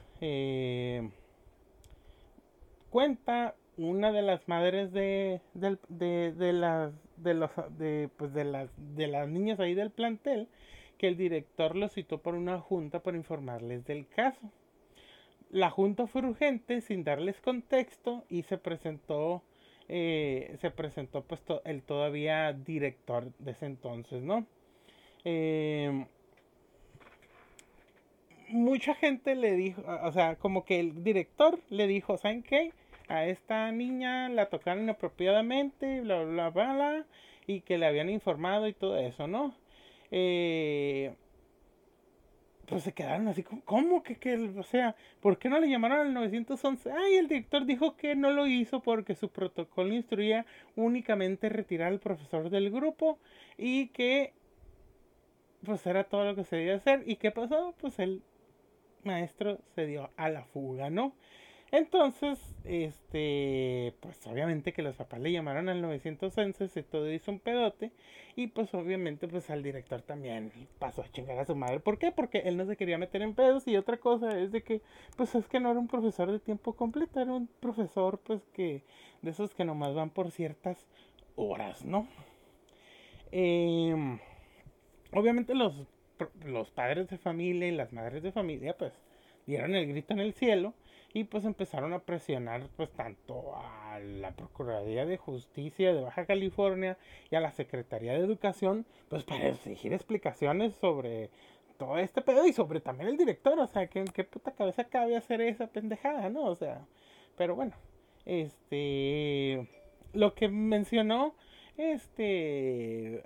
cuenta una de las madres de, de, las de los de, pues de las de las niñas ahí del plantel que el director lo citó por una junta para informarles del caso. La junta fue urgente sin darles contexto y se presentó eh, se presentó pues el todavía director de ese entonces, ¿no? Em, mucha gente le dijo, o sea, como que el director le dijo, ¿saben qué? A esta niña la tocaron inapropiadamente, bla, bla, bla, bla, y que le habían informado y todo eso, ¿no? eh, pues se quedaron así ¿cómo que, que, o sea, ¿por qué no le llamaron al 911? Ay, el director dijo que no lo hizo porque su protocolo instruía únicamente retirar al profesor del grupo y que pues era todo lo que se debía hacer. ¿Y qué pasó? Pues el maestro se dio a la fuga, ¿no? Entonces, este, pues obviamente que los papás le llamaron al 911, se todo hizo un pedote y pues obviamente pues al director también pasó a chingar a su madre. ¿Por qué? Porque él no se quería meter en pedos y otra cosa es de que pues es que no era un profesor de tiempo completo, era un profesor pues que de esos que nomás van por ciertas horas, ¿no? Em, obviamente los, los padres de familia y las madres de familia pues dieron el grito en el cielo y pues empezaron a presionar pues tanto a la Procuraduría de Justicia de Baja California y a la Secretaría de Educación pues para exigir explicaciones sobre todo este pedo y sobre también el director, o sea, que en qué puta cabeza cabe hacer esa pendejada, ¿no? O sea, pero bueno, este lo que mencionó este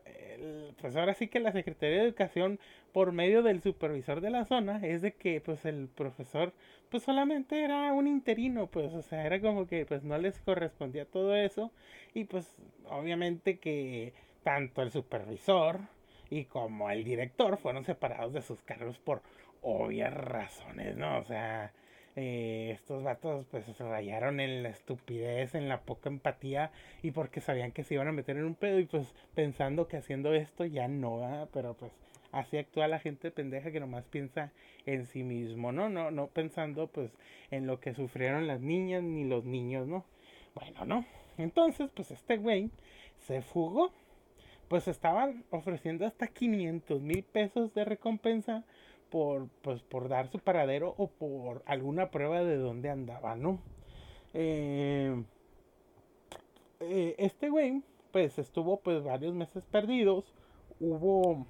pues ahora sí que la Secretaría de Educación por medio del supervisor de la zona es de que pues el profesor pues solamente era un interino, pues, o sea, era como que pues no les correspondía todo eso y pues obviamente que tanto el supervisor y como el director fueron separados de sus cargos por obvias razones, ¿no? O sea, eh, estos vatos pues rayaron en la estupidez, en la poca empatía y porque sabían que se iban a meter en un pedo y pues pensando que haciendo esto ya no, pero pues así actúa la gente pendeja que nomás piensa en sí mismo, ¿no? No, no pensando pues en lo que sufrieron las niñas ni los niños, ¿no? Bueno, ¿no? Entonces, pues este güey se fugó. Pues estaban ofreciendo hasta 500 mil pesos de recompensa por, pues, por dar su paradero o por alguna prueba de dónde andaba, ¿no? Eh, eh, este güey, pues estuvo pues varios meses perdidos. Hubo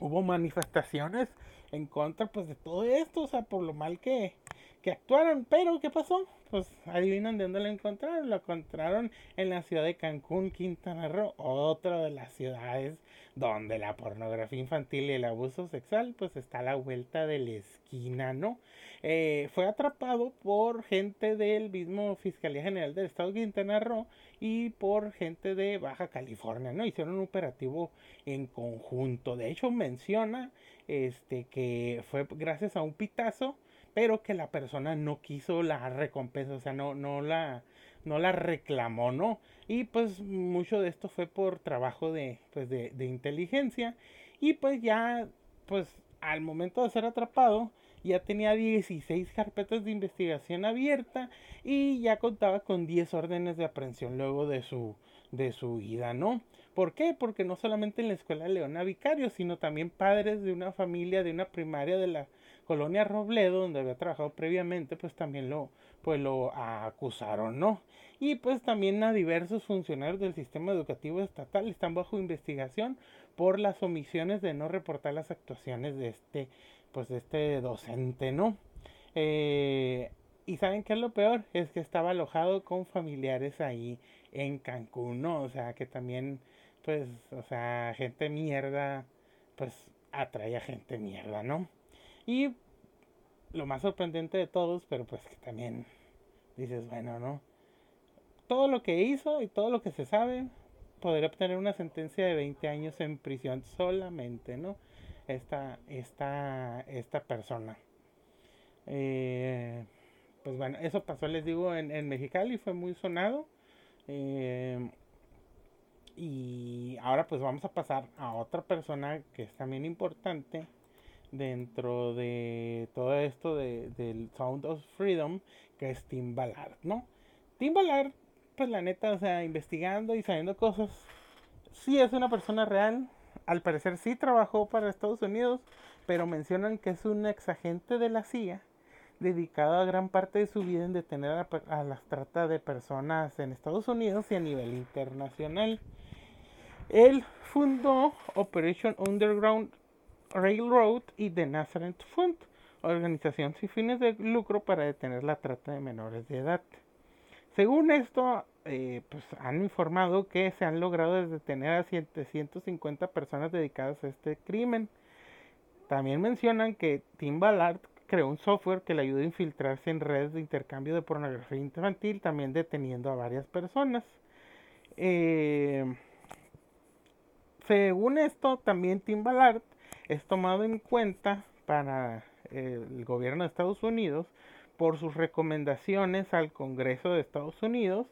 hubo manifestaciones en contra pues de todo esto, o sea, por lo mal que, que actuaron. Pero, ¿qué pasó? Pues adivinan de dónde lo encontraron. Lo encontraron en la ciudad de Cancún, Quintana Roo, otra de las ciudades donde la pornografía infantil y el abuso sexual pues está a la vuelta de la esquina, ¿no? Eh, fue atrapado por gente del mismo Fiscalía General del Estado de Quintana Roo y por gente de Baja California, ¿no? Hicieron un operativo en conjunto. De hecho, menciona este que fue gracias a un pitazo, pero que la persona no quiso la recompensa, o sea, no, no la no la reclamó, ¿no? Y pues mucho de esto fue por trabajo de, pues, de, de inteligencia. Y pues ya, pues al momento de ser atrapado, ya tenía 16 carpetas de investigación abierta y ya contaba con 10 órdenes de aprehensión luego de su, de su vida, ¿no? ¿Por qué? Porque no solamente en la escuela Leona Vicario, sino también padres de una familia, de una primaria de la Colonia Robledo, donde había trabajado previamente, pues también lo, pues lo acusaron, ¿no? Y pues también a diversos funcionarios del sistema educativo estatal están bajo investigación por las omisiones de no reportar las actuaciones de este, pues de este docente, ¿no? Eh, y saben qué es lo peor, es que estaba alojado con familiares ahí en Cancún, ¿no? O sea, que también, pues, o sea, gente mierda, pues atrae a gente mierda, ¿no? Y lo más sorprendente de todos, pero pues que también dices, bueno, ¿no? Todo lo que hizo y todo lo que se sabe, podría obtener una sentencia de 20 años en prisión solamente, ¿no? Esta, esta, esta persona. Eh, pues bueno, eso pasó, les digo, en, en Mexicali, fue muy sonado. Eh, y ahora pues vamos a pasar a otra persona que es también importante dentro de todo esto de, del Sound of Freedom, que es Tim Ballard, ¿no? Tim Ballard, pues la neta, o sea, investigando y sabiendo cosas, sí es una persona real, al parecer sí trabajó para Estados Unidos, pero mencionan que es un ex agente de la CIA dedicado a gran parte de su vida en detener a, a las trata de personas en Estados Unidos y a nivel internacional. Él fundó Operation Underground Railroad y The Nazareth Fund, organización sin fines de lucro para detener la trata de menores de edad. Según esto, eh, pues han informado que se han logrado detener a 750 personas dedicadas a este crimen. También mencionan que Tim Ballard creó un software que le ayudó a infiltrarse en redes de intercambio de pornografía infantil, también deteniendo a varias personas. Eh, según esto, también Tim Ballard es tomado en cuenta para el gobierno de Estados Unidos por sus recomendaciones al Congreso de Estados Unidos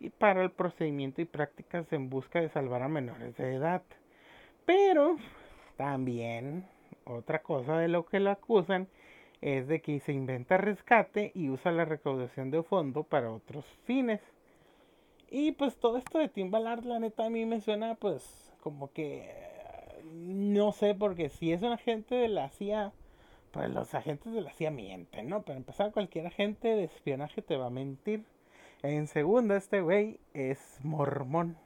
y para el procedimiento y prácticas en busca de salvar a menores de edad. Pero también otra cosa de lo que lo acusan es de que se inventa rescate y usa la recaudación de fondo para otros fines. Y pues todo esto de Tim Ballard, la neta, a mí me suena pues como que no sé, porque si es un agente de la CIA, pues los agentes de la CIA mienten, ¿no? Para empezar, cualquier agente de espionaje te va a mentir. En segunda, este güey es mormón.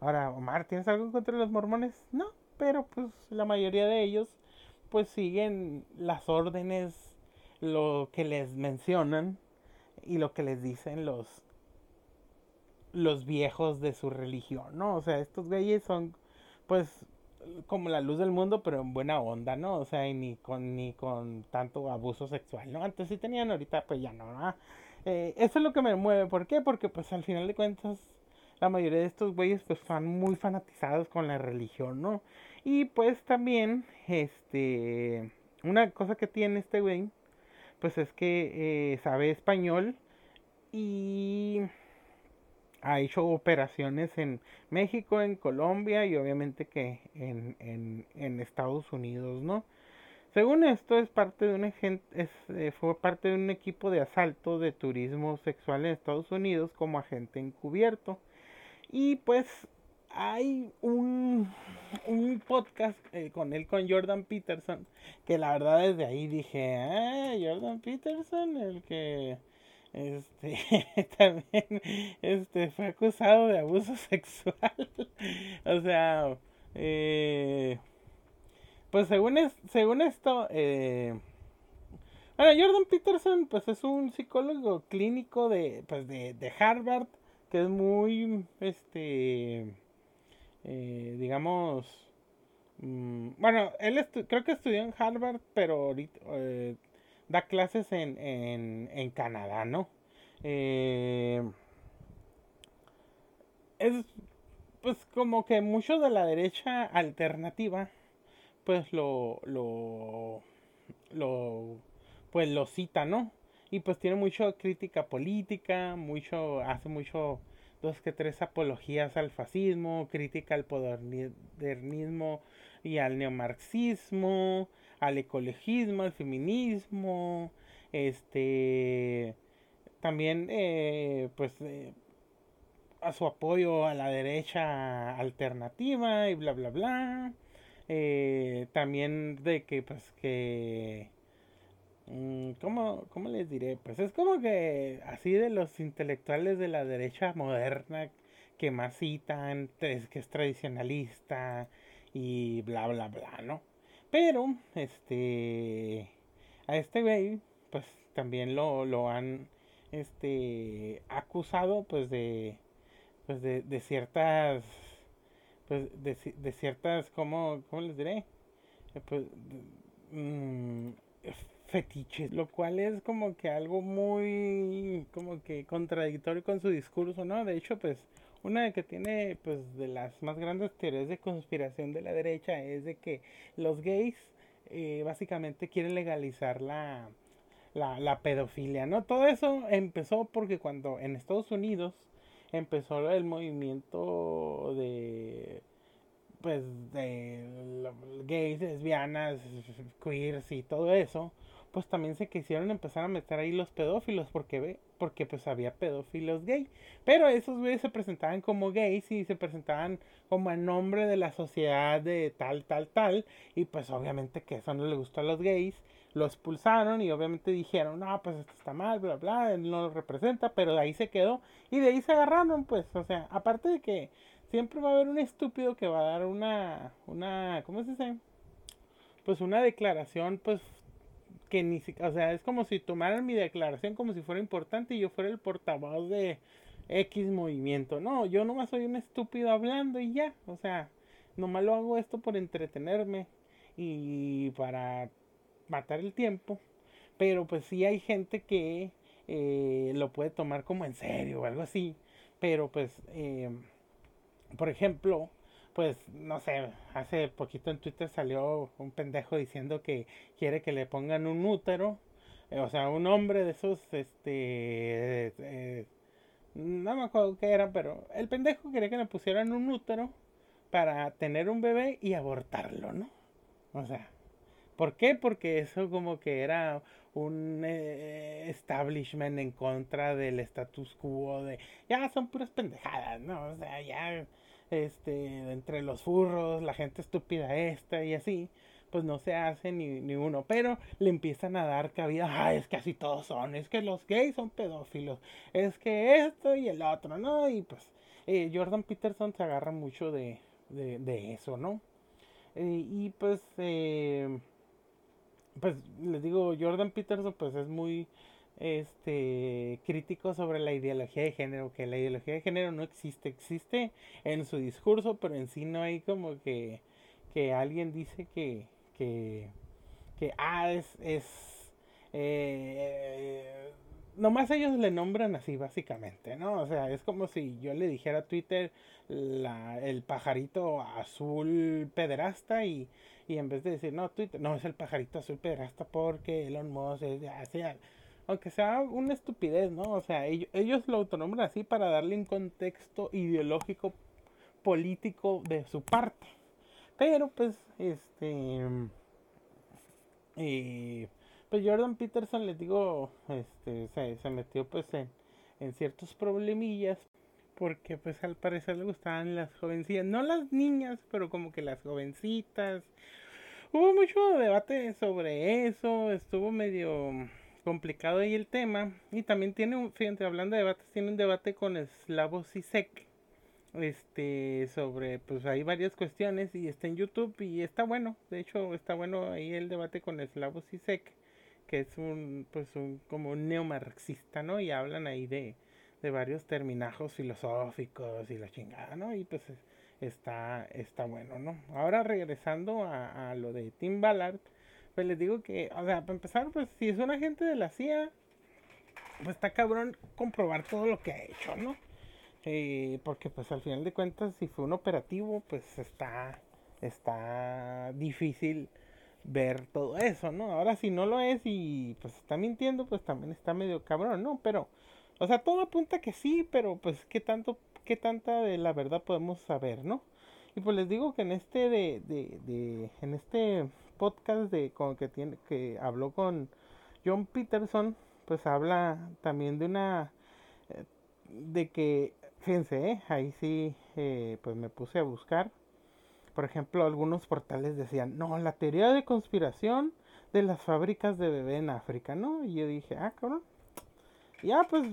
Ahora, Omar, ¿tienes algo contra los mormones? No, pero pues la mayoría de ellos pues siguen las órdenes, lo que les mencionan y lo que les dicen los los viejos de su religión, ¿no? O sea, estos güeyes son pues como la luz del mundo, pero en buena onda, ¿no? O sea, y ni con, ni con tanto abuso sexual, ¿no? Antes sí tenían, ahorita pues ya no, eh, eso es lo que me mueve, ¿por qué? Porque pues al final de cuentas la mayoría de estos güeyes pues son muy fanatizados con la religión, ¿no? Y pues también, este, una cosa que tiene este güey, pues es que eh, sabe español y ha hecho operaciones en México, en Colombia y obviamente que en, en, en Estados Unidos, ¿no? Según esto es parte de un es, eh, fue parte de un equipo de asalto de turismo sexual en Estados Unidos como agente encubierto. Y pues hay un, un podcast eh, con él, con Jordan Peterson, que la verdad desde ahí dije, ah, Jordan Peterson, el que este también este fue acusado de abuso sexual. O sea eh, pues según es, según esto eh, bueno Jordan Peterson pues es un psicólogo clínico de pues de, de Harvard que es muy este eh, digamos mm, bueno él creo que estudió en Harvard pero ahorita eh, da clases en, en, en Canadá, ¿no? Eh, es pues como que mucho de la derecha alternativa pues lo lo lo pues lo cita, ¿no? Y pues tiene mucha crítica política, mucho hace mucho dos que tres apologías al fascismo, crítica al modernismo y al neomarxismo, al ecologismo, al feminismo, este, también, eh, pues, eh, a su apoyo a la derecha alternativa y bla, bla, bla. Eh, también de que, pues, que Mm, ¿Cómo, ¿Cómo les diré? Pues es como que así de los intelectuales de la derecha moderna que más citan, que es tradicionalista y bla bla bla, ¿no? Pero, este, a este güey, pues también lo, lo han, este, acusado, pues de, pues de, de ciertas, pues de, de ciertas, ¿cómo, ¿cómo les diré? Eh, pues, mmm, fetiches, lo cual es como que algo muy como que contradictorio con su discurso, ¿no? De hecho, pues una que tiene pues de las más grandes teorías de conspiración de la derecha es de que los gays eh, básicamente quieren legalizar la, la, la pedofilia, ¿no? Todo eso empezó porque cuando en Estados Unidos empezó el movimiento de pues de gays, lesbianas, queers y todo eso, pues también se quisieron empezar a meter ahí los pedófilos porque ve, porque pues había pedófilos gay. Pero esos güeyes se presentaban como gays y se presentaban como en nombre de la sociedad de tal, tal, tal. Y pues obviamente que eso no le gustó a los gays. Lo expulsaron y obviamente dijeron, no, pues esto está mal, bla, bla, él no lo representa, pero de ahí se quedó y de ahí se agarraron, pues, o sea, aparte de que siempre va a haber un estúpido que va a dar una, una, ¿cómo se dice? Pues una declaración, pues que ni siquiera, o sea, es como si tomaran mi declaración como si fuera importante y yo fuera el portavoz de X movimiento. No, yo nomás soy un estúpido hablando y ya, o sea, nomás lo hago esto por entretenerme y para matar el tiempo. Pero pues sí hay gente que eh, lo puede tomar como en serio o algo así. Pero pues, eh, por ejemplo, pues no sé, hace poquito en Twitter salió un pendejo diciendo que quiere que le pongan un útero, eh, o sea, un hombre de esos, este, eh, no me acuerdo qué era, pero el pendejo quería que le pusieran un útero para tener un bebé y abortarlo, ¿no? O sea, ¿por qué? Porque eso como que era un eh, establishment en contra del status quo de, ya son puras pendejadas, ¿no? O sea, ya este, entre los furros, la gente estúpida esta y así, pues no se hace ni, ni uno, pero le empiezan a dar cabida, ah, es que así todos son, es que los gays son pedófilos, es que esto y el otro, ¿no? Y pues eh, Jordan Peterson se agarra mucho de, de, eso, ¿no? Eh, y pues, eh, pues les digo, Jordan Peterson pues es muy este crítico sobre la ideología de género, que la ideología de género no existe, existe en su discurso, pero en sí no hay como que, que alguien dice que, que, que ah, es, es eh, nomás ellos le nombran así básicamente, ¿no? O sea, es como si yo le dijera a Twitter la, el pajarito azul pederasta y, y en vez de decir, no, Twitter, no, es el pajarito azul pederasta porque Elon Musk es, así, aunque sea una estupidez, ¿no? O sea, ellos, lo autonombran así para darle un contexto ideológico político de su parte. Pero pues, este... Eh, pues Jordan Peterson, les digo, este, se, metió pues en, en ciertos problemillas porque pues al parecer le gustaban las jovencitas, no las niñas, pero como que las jovencitas. Hubo mucho debate sobre eso, estuvo medio complicado ahí el tema. Y también tiene un, fíjate, hablando de debates, tiene un debate con Slavo Zizek. Este, sobre, pues hay varias cuestiones y está en YouTube y está bueno. De hecho, está bueno ahí el debate con Slavo Zizek, que es un, pues un, como un neomarxista, ¿no? Y hablan ahí de, de varios terminajos filosóficos y la chingada, ¿no? Y pues está, está bueno, ¿no? Ahora regresando a lo de Tim Ballard pues les digo que, o sea, para empezar, pues si es un agente de la CIA, pues está cabrón comprobar todo lo que ha hecho, ¿no? Eh, porque pues al final de cuentas, si fue un operativo, pues está, está difícil ver todo eso, ¿no? Ahora si no lo es y pues está mintiendo, pues también está medio cabrón, ¿no? Pero, o sea, todo apunta que sí, pero pues qué tanto, qué tanta de la verdad podemos saber, ¿no? Y pues les digo que en este de, de, de en este podcast de con que tiene que habló con John Peterson, pues habla también de una eh, de que fíjense, eh, ahí sí eh, pues me puse a buscar. Por ejemplo, algunos portales decían, "No, la teoría de conspiración de las fábricas de bebé en África, ¿no? Y yo dije, ah, cabrón. Ya, pues,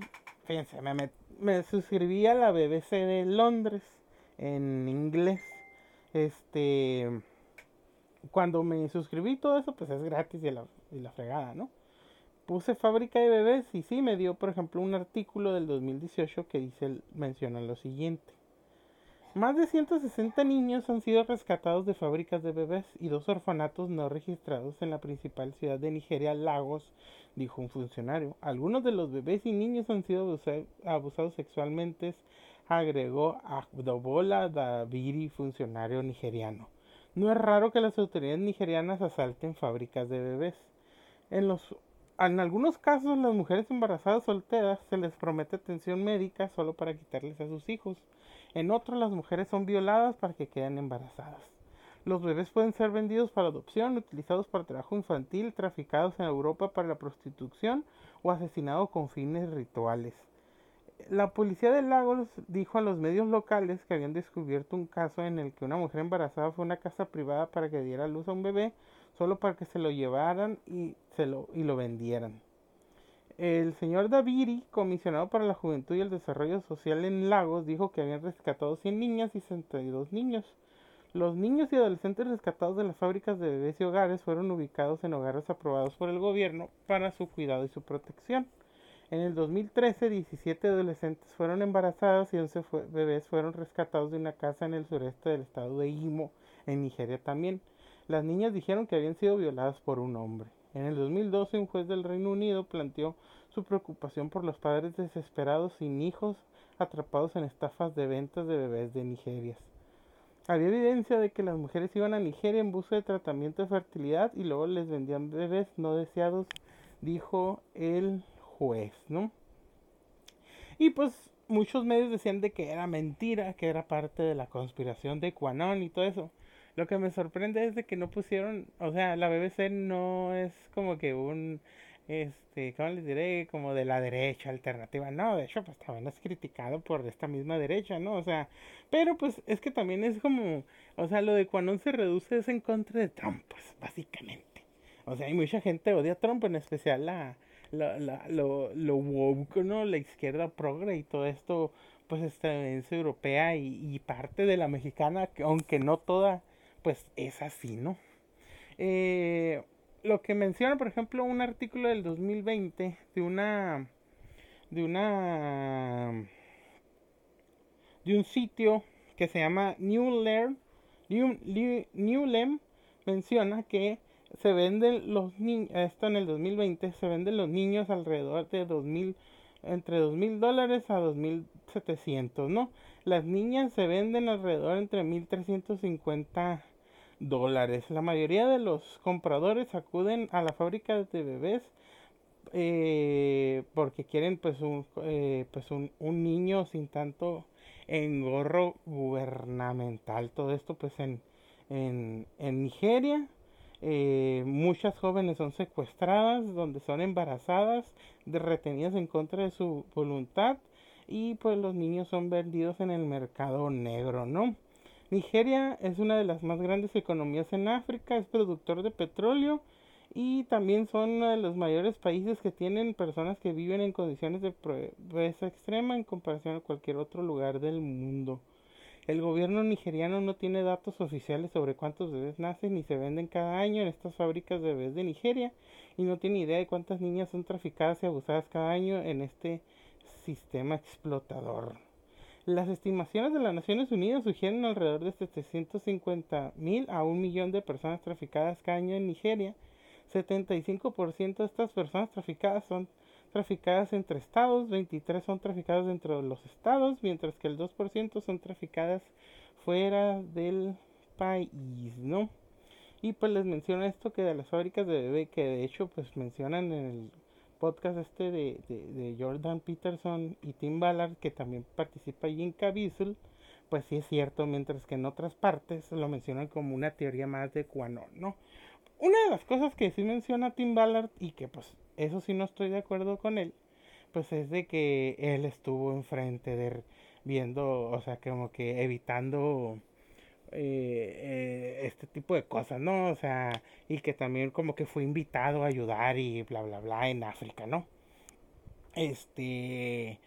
fíjense, me, me suscribí a la BBC de Londres en inglés. Este, cuando me suscribí todo eso, pues es gratis y la, fregada, ¿no? Puse fábrica de bebés y sí me dio, por ejemplo, un artículo del 2018 que dice, menciona lo siguiente. Más de 160 niños han sido rescatados de fábricas de bebés y dos orfanatos no registrados en la principal ciudad de Nigeria, Lagos, dijo un funcionario. Algunos de los bebés y niños han sido abusados sexualmente, agregó Abdobola Daviri, funcionario nigeriano. No es raro que las autoridades nigerianas asalten fábricas de bebés. En los en algunos casos, las mujeres embarazadas solteras se les promete atención médica solo para quitarles a sus hijos. En otros, las mujeres son violadas para que queden embarazadas. Los bebés pueden ser vendidos para adopción, utilizados para trabajo infantil, traficados en Europa para la prostitución o asesinados con fines rituales. La policía de Lagos dijo a los medios locales que habían descubierto un caso en el que una mujer embarazada fue a una casa privada para que diera luz a un bebé solo para que se lo llevaran y, se lo, y lo vendieran. El señor Daviri, comisionado para la Juventud y el Desarrollo Social en Lagos, dijo que habían rescatado 100 niñas y 62 niños. Los niños y adolescentes rescatados de las fábricas de bebés y hogares fueron ubicados en hogares aprobados por el gobierno para su cuidado y su protección. En el 2013, 17 adolescentes fueron embarazadas y 11 bebés fueron rescatados de una casa en el sureste del estado de Imo, en Nigeria también. Las niñas dijeron que habían sido violadas por un hombre. En el 2012 un juez del Reino Unido planteó su preocupación por los padres desesperados sin hijos atrapados en estafas de ventas de bebés de Nigeria. Había evidencia de que las mujeres iban a Nigeria en busca de tratamiento de fertilidad y luego les vendían bebés no deseados, dijo el juez, ¿no? Y pues muchos medios decían de que era mentira, que era parte de la conspiración de Quanon y todo eso. Lo que me sorprende es de que no pusieron, o sea, la BBC no es como que un, este, ¿cómo les diré? Como de la derecha alternativa. No, de hecho, pues también es criticado por esta misma derecha, ¿no? O sea, pero pues es que también es como, o sea, lo de cuando se reduce es en contra de Trump, pues básicamente. O sea, hay mucha gente odia a Trump, en especial la, la, la, lo, lo woke, ¿no? La izquierda progre y todo esto, pues estadounidense, europea y, y parte de la mexicana, aunque no toda pues es así, ¿no? Eh, lo que menciona, por ejemplo, un artículo del 2020 de una de una de un sitio que se llama Newlem New, menciona que se venden los niños, esto en el 2020, se venden los niños alrededor de 2000, entre 2.000 dólares a 2.700, ¿no? Las niñas se venden alrededor entre 1.350 dólares. La mayoría de los compradores acuden a la fábrica de bebés eh, porque quieren pues un, eh, pues un, niño sin tanto engorro gubernamental. Todo esto pues en, en, Nigeria. Eh, muchas jóvenes son secuestradas, donde son embarazadas, retenidas en contra de su voluntad y pues los niños son vendidos en el mercado negro, ¿no? Nigeria es una de las más grandes economías en África, es productor de petróleo y también son uno de los mayores países que tienen personas que viven en condiciones de pobreza extrema en comparación a cualquier otro lugar del mundo. El gobierno nigeriano no tiene datos oficiales sobre cuántos bebés nacen ni se venden cada año en estas fábricas de bebés de Nigeria y no tiene idea de cuántas niñas son traficadas y abusadas cada año en este sistema explotador. Las estimaciones de las Naciones Unidas sugieren alrededor de 750 mil a un millón de personas traficadas cada año en Nigeria. 75% de estas personas traficadas son traficadas entre estados, 23 son traficadas dentro de los estados, mientras que el 2% son traficadas fuera del país, ¿no? Y pues les menciono esto que de las fábricas de bebé, que de hecho pues mencionan en el podcast este de, de, Jordan Peterson y Tim Ballard, que también participa en Caviezel, pues sí es cierto, mientras que en otras partes lo mencionan como una teoría más de Quanon, ¿no? Una de las cosas que sí menciona Tim Ballard, y que pues eso sí no estoy de acuerdo con él, pues es de que él estuvo enfrente de viendo, o sea, como que evitando eh, este tipo de cosas, ¿no? O sea, y que también como que fue invitado a ayudar y bla, bla, bla en África, ¿no? Este,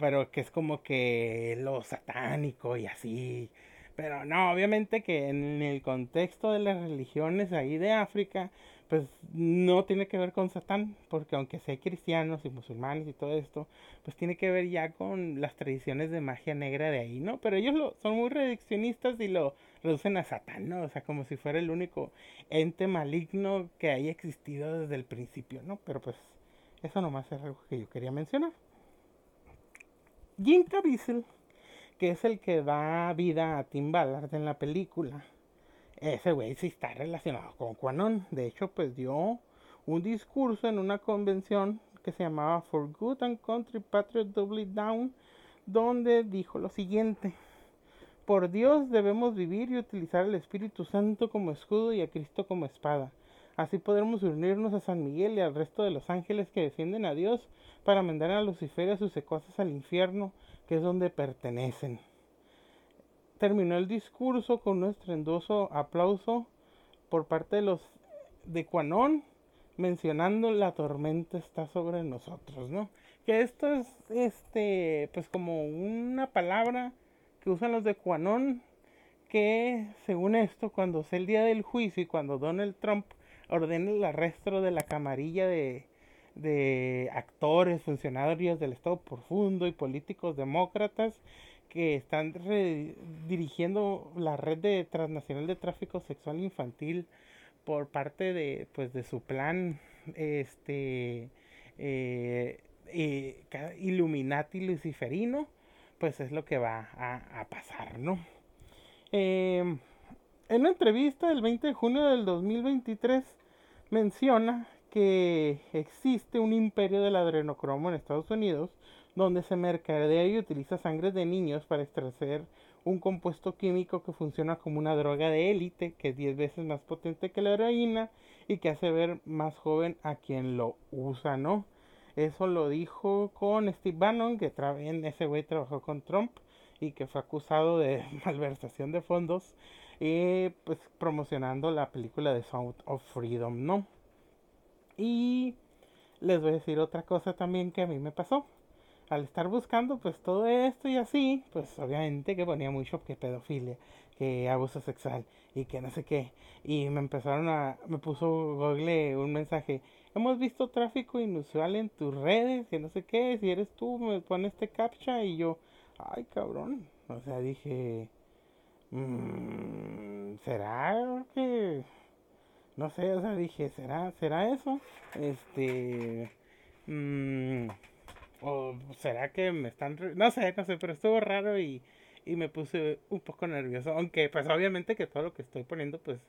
pero que es como que lo satánico y así. Pero no, obviamente que en el contexto de las religiones ahí de África, pues no tiene que ver con Satán, porque aunque sea cristianos y musulmanes y todo esto, pues tiene que ver ya con las tradiciones de magia negra de ahí, ¿no? Pero ellos lo, son muy reduccionistas y lo reducen a Satán, ¿no? O sea, como si fuera el único ente maligno que haya existido desde el principio, ¿no? Pero pues eso nomás es algo que yo quería mencionar. Jim Caviezel, que es el que da vida a Tim Ballard en la película, ese güey sí está relacionado con Quanon. De hecho, pues dio un discurso en una convención que se llamaba For Good and Country Patriot Doubly Down, donde dijo lo siguiente. Por Dios debemos vivir y utilizar el Espíritu Santo como escudo y a Cristo como espada. Así podremos unirnos a San Miguel y al resto de los ángeles que defienden a Dios para mandar a Lucifer y a sus secuaces al infierno, que es donde pertenecen terminó el discurso con un estrendoso aplauso por parte de los de Quanon mencionando la tormenta está sobre nosotros, ¿no? Que esto es este pues como una palabra que usan los de Quanon que según esto cuando sea el día del juicio y cuando Donald Trump ordene el arresto de la camarilla de, de actores, funcionarios del Estado profundo y políticos demócratas que están dirigiendo la red de transnacional de tráfico sexual infantil por parte de pues de su plan este eh, eh, Illuminati luciferino pues es lo que va a, pasar no em, en una entrevista del 20 de junio del 2023 menciona que existe un imperio del adrenocromo en Estados Unidos donde se mercadea y utiliza sangre de niños para extraer un compuesto químico que funciona como una droga de élite, que es 10 veces más potente que la heroína y que hace ver más joven a quien lo usa, ¿no? Eso lo dijo con Steve Bannon, que en ese güey trabajó con Trump y que fue acusado de malversación de fondos y pues promocionando la película de Sound of Freedom, ¿no? Y les voy a decir otra cosa también que a mí me pasó al estar buscando pues todo esto y así, pues obviamente que ponía mucho que pedofilia, que abuso sexual y que no sé qué. Y me empezaron a, me puso Google un mensaje, hemos visto tráfico inusual en tus redes, que no sé qué, si eres tú me pones este captcha y yo, ay cabrón, o sea dije, mmm, ¿será que... No sé, o sea, dije, ¿será, será eso? Este... Mmm, o será que me están... No sé, no sé, pero estuvo raro y, y me puse un poco nervioso. Aunque pues obviamente que todo lo que estoy poniendo pues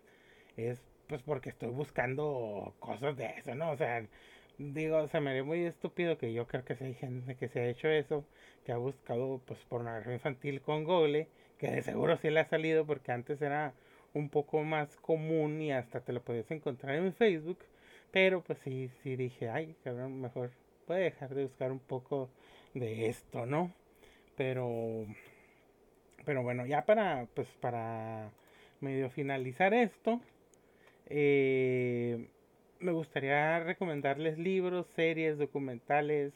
es pues porque estoy buscando cosas de eso, ¿no? O sea, digo, se me ve muy estúpido que yo creo que hay gente que se ha hecho eso, que ha buscado pues pornografía infantil con Google, que de seguro sí le ha salido porque antes era un poco más común y hasta te lo podías encontrar en Facebook, pero pues sí, sí dije, ay, cabrón, mejor puede dejar de buscar un poco de esto, ¿no? Pero, pero bueno, ya para, pues para medio finalizar esto, eh, me gustaría recomendarles libros, series, documentales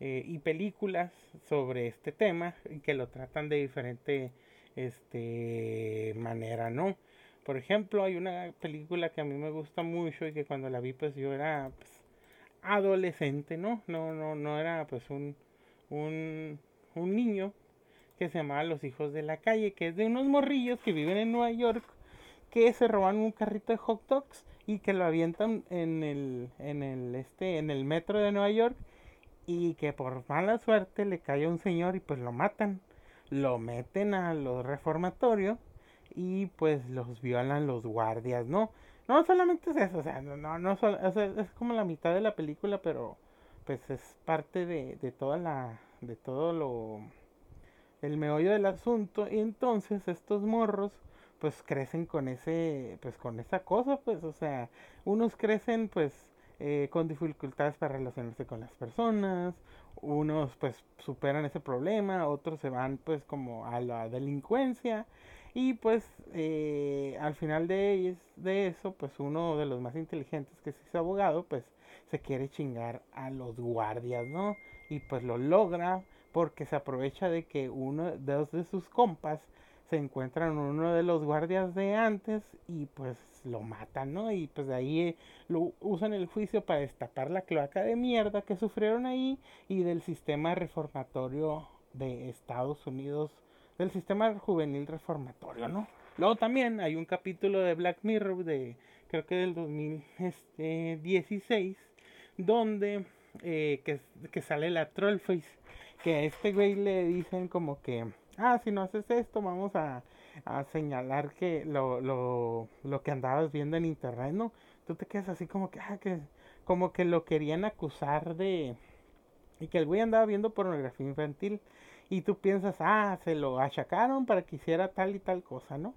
eh, y películas sobre este tema que lo tratan de diferente este, manera, ¿no? Por ejemplo, hay una película que a mí me gusta mucho y que cuando la vi pues yo era pues, adolescente, ¿no? No, no, no era pues un, un, un niño que se llamaba Los Hijos de la Calle, que es de unos morrillos que viven en Nueva York, que se roban un carrito de hot dogs y que lo avientan en el, en el, este, en el metro de Nueva York y que por mala suerte le cae a un señor y pues lo matan. Lo meten a los reformatorios y pues los violan los guardias, ¿no? No solamente es eso, o sea, no, no, es como la mitad de la película, pero pues es parte de, de toda la, de todo lo, el meollo del asunto. Y entonces estos morros, pues crecen con ese, pues con esa cosa, pues, o sea, unos crecen pues eh, con dificultades para relacionarse con las personas, unos pues superan ese problema, otros se van pues como a la delincuencia Y pues eh, al final de, de eso, pues uno de los más inteligentes que es abogado, pues se quiere chingar a los guardias, ¿no? Y pues lo logra porque se aprovecha de que uno, dos de sus compas se encuentran uno de los guardias de antes y pues lo matan, ¿no? Y pues de ahí eh, lo usan el juicio para destapar la cloaca de mierda que sufrieron ahí y del sistema reformatorio de Estados Unidos, del sistema juvenil reformatorio, ¿no? Luego también hay un capítulo de Black Mirror de creo que del 2016 donde eh, que, que sale la Trollface que a este güey le dicen como que ah si no haces esto vamos a a señalar que lo, lo, lo que andabas viendo en internet, ¿no? Tú te quedas así como que, ah, que, como que lo querían acusar de, y que el güey andaba viendo pornografía infantil, y tú piensas, ah, se lo achacaron para que hiciera tal y tal cosa, ¿no?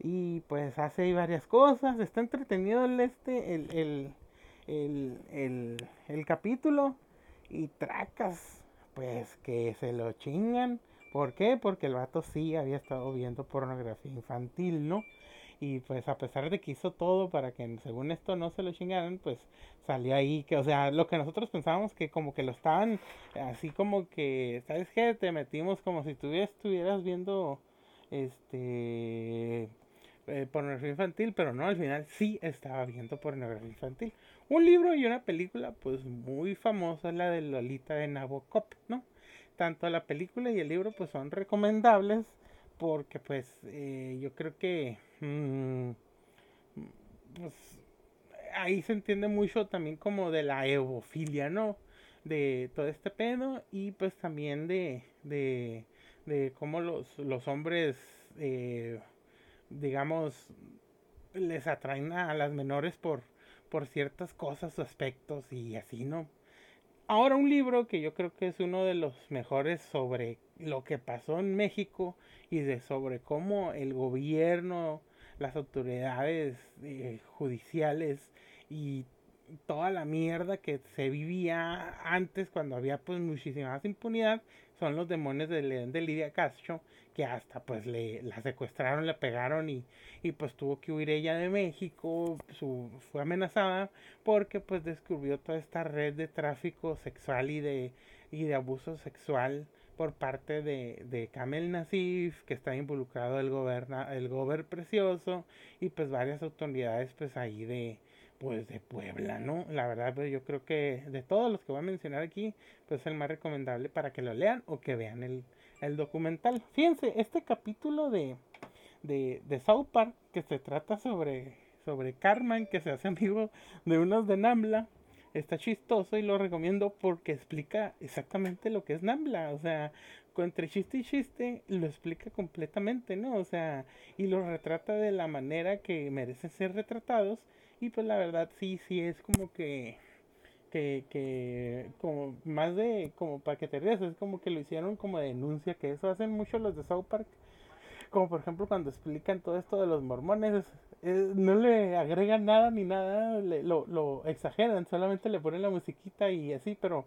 Y pues hace varias cosas, está entretenido el este, el, el, el, el, el capítulo, y tracas, pues que se lo chingan ¿Por qué? Porque el vato sí había estado viendo pornografía infantil, ¿no? Y pues a pesar de que hizo todo para que según esto no se lo chingaran, pues salió ahí que, o sea, lo que nosotros pensábamos que como que lo estaban así como que, ¿sabes qué? Te metimos como si tú estuvieras viendo este eh, pornografía infantil, pero no, al final sí estaba viendo pornografía infantil. Un libro y una película pues muy famosa, la de Lolita de Nabokov, ¿no? tanto la película y el libro pues son recomendables porque pues eh, yo creo que mm, pues, ahí se entiende mucho también como de la evofilia, ¿no? De todo este pedo y pues también de, de, de cómo los, los hombres, eh, digamos, les atraen a las menores por, por ciertas cosas o aspectos y así, ¿no? Ahora un libro que yo creo que es uno de los mejores sobre lo que pasó en México y de sobre cómo el gobierno, las autoridades eh, judiciales y toda la mierda que se vivía antes cuando había pues muchísima más impunidad son los demonios de, de Lidia Castro que hasta pues le la secuestraron, le pegaron y, y pues tuvo que huir ella de México, su, fue amenazada porque pues descubrió toda esta red de tráfico sexual y de, y de abuso sexual por parte de, de Kamel Nasif, que está involucrado el goberna, el gober precioso, y pues varias autoridades pues ahí de, pues de Puebla, ¿no? La verdad, pues yo creo que de todos los que voy a mencionar aquí, pues es el más recomendable para que lo lean o que vean el, el documental. Fíjense, este capítulo de, de, de South Park que se trata sobre, sobre Carmen que se hace amigo de unos de Nambla, está chistoso y lo recomiendo porque explica exactamente lo que es Nambla. O sea, entre chiste y chiste lo explica completamente, ¿no? O sea, y lo retrata de la manera que merecen ser retratados. Y pues la verdad sí, sí es como que que, que como más de como para que te rías, es como que lo hicieron como denuncia, que eso hacen mucho los de South Park, como por ejemplo cuando explican todo esto de los mormones, no le agregan nada ni nada, lo, lo exageran, solamente le ponen la musiquita y así, pero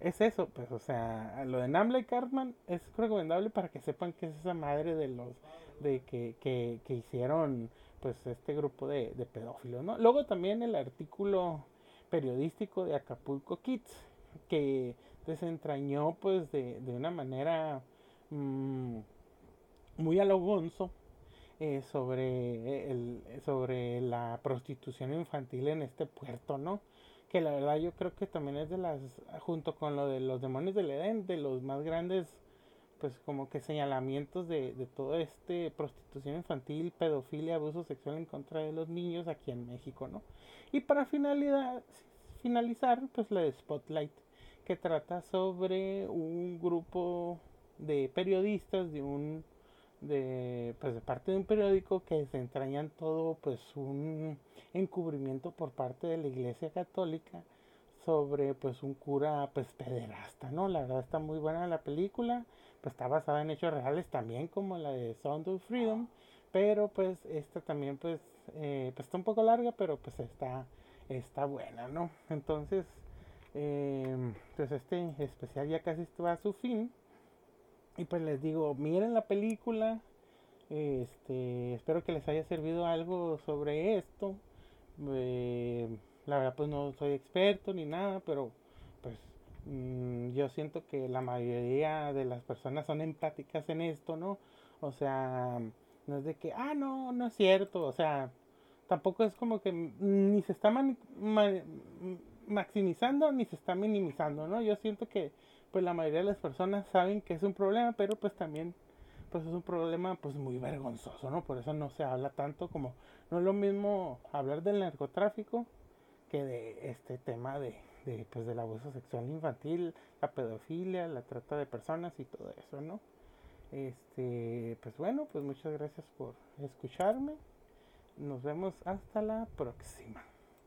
es eso, pues o sea, lo de Namla y Cartman es recomendable para que sepan que es esa madre de los de que, que, que hicieron pues este grupo de, de pedófilos, ¿no? Luego también el artículo periodístico de Acapulco Kids que desentrañó pues de, de una manera mmm, muy alogonzo eh, sobre, el, sobre la prostitución infantil en este puerto, ¿no? Que la verdad yo creo que también es de las, junto con lo de los demonios del Edén, de los más grandes, pues como que señalamientos de, de todo este prostitución infantil, pedofilia, abuso sexual en contra de los niños aquí en México, ¿no? Y para finalidad, finalizar, pues la de Spotlight, que trata sobre un grupo de periodistas de un de pues de parte de un periódico que se entrañan todo pues un encubrimiento por parte de la iglesia católica sobre pues un cura pues pederasta no la verdad está muy buena la película pues está basada en hechos reales también como la de Sound of Freedom pero pues esta también pues eh, pues está un poco larga, pero pues está, está buena, ¿no? Entonces, eh, pues este especial ya casi está a su fin. Y pues les digo, miren la película, Este, espero que les haya servido algo sobre esto. Eh, la verdad pues no soy experto ni nada, pero pues mm, yo siento que la mayoría de las personas son empáticas en esto, ¿no? O sea, no es de que, ah, no, no es cierto, o sea, tampoco es como que ni se está maximizando ni se está minimizando, ¿no? Yo siento que pues la mayoría de las personas saben que es un problema, pero pues también pues es un problema pues muy vergonzoso, ¿no? Por eso no se habla tanto como no es lo mismo hablar del narcotráfico que de este tema de, de pues del abuso sexual infantil, la pedofilia, la trata de personas y todo eso, ¿no? Este, pues bueno, pues muchas gracias por escucharme. Nos vemos hasta la próxima.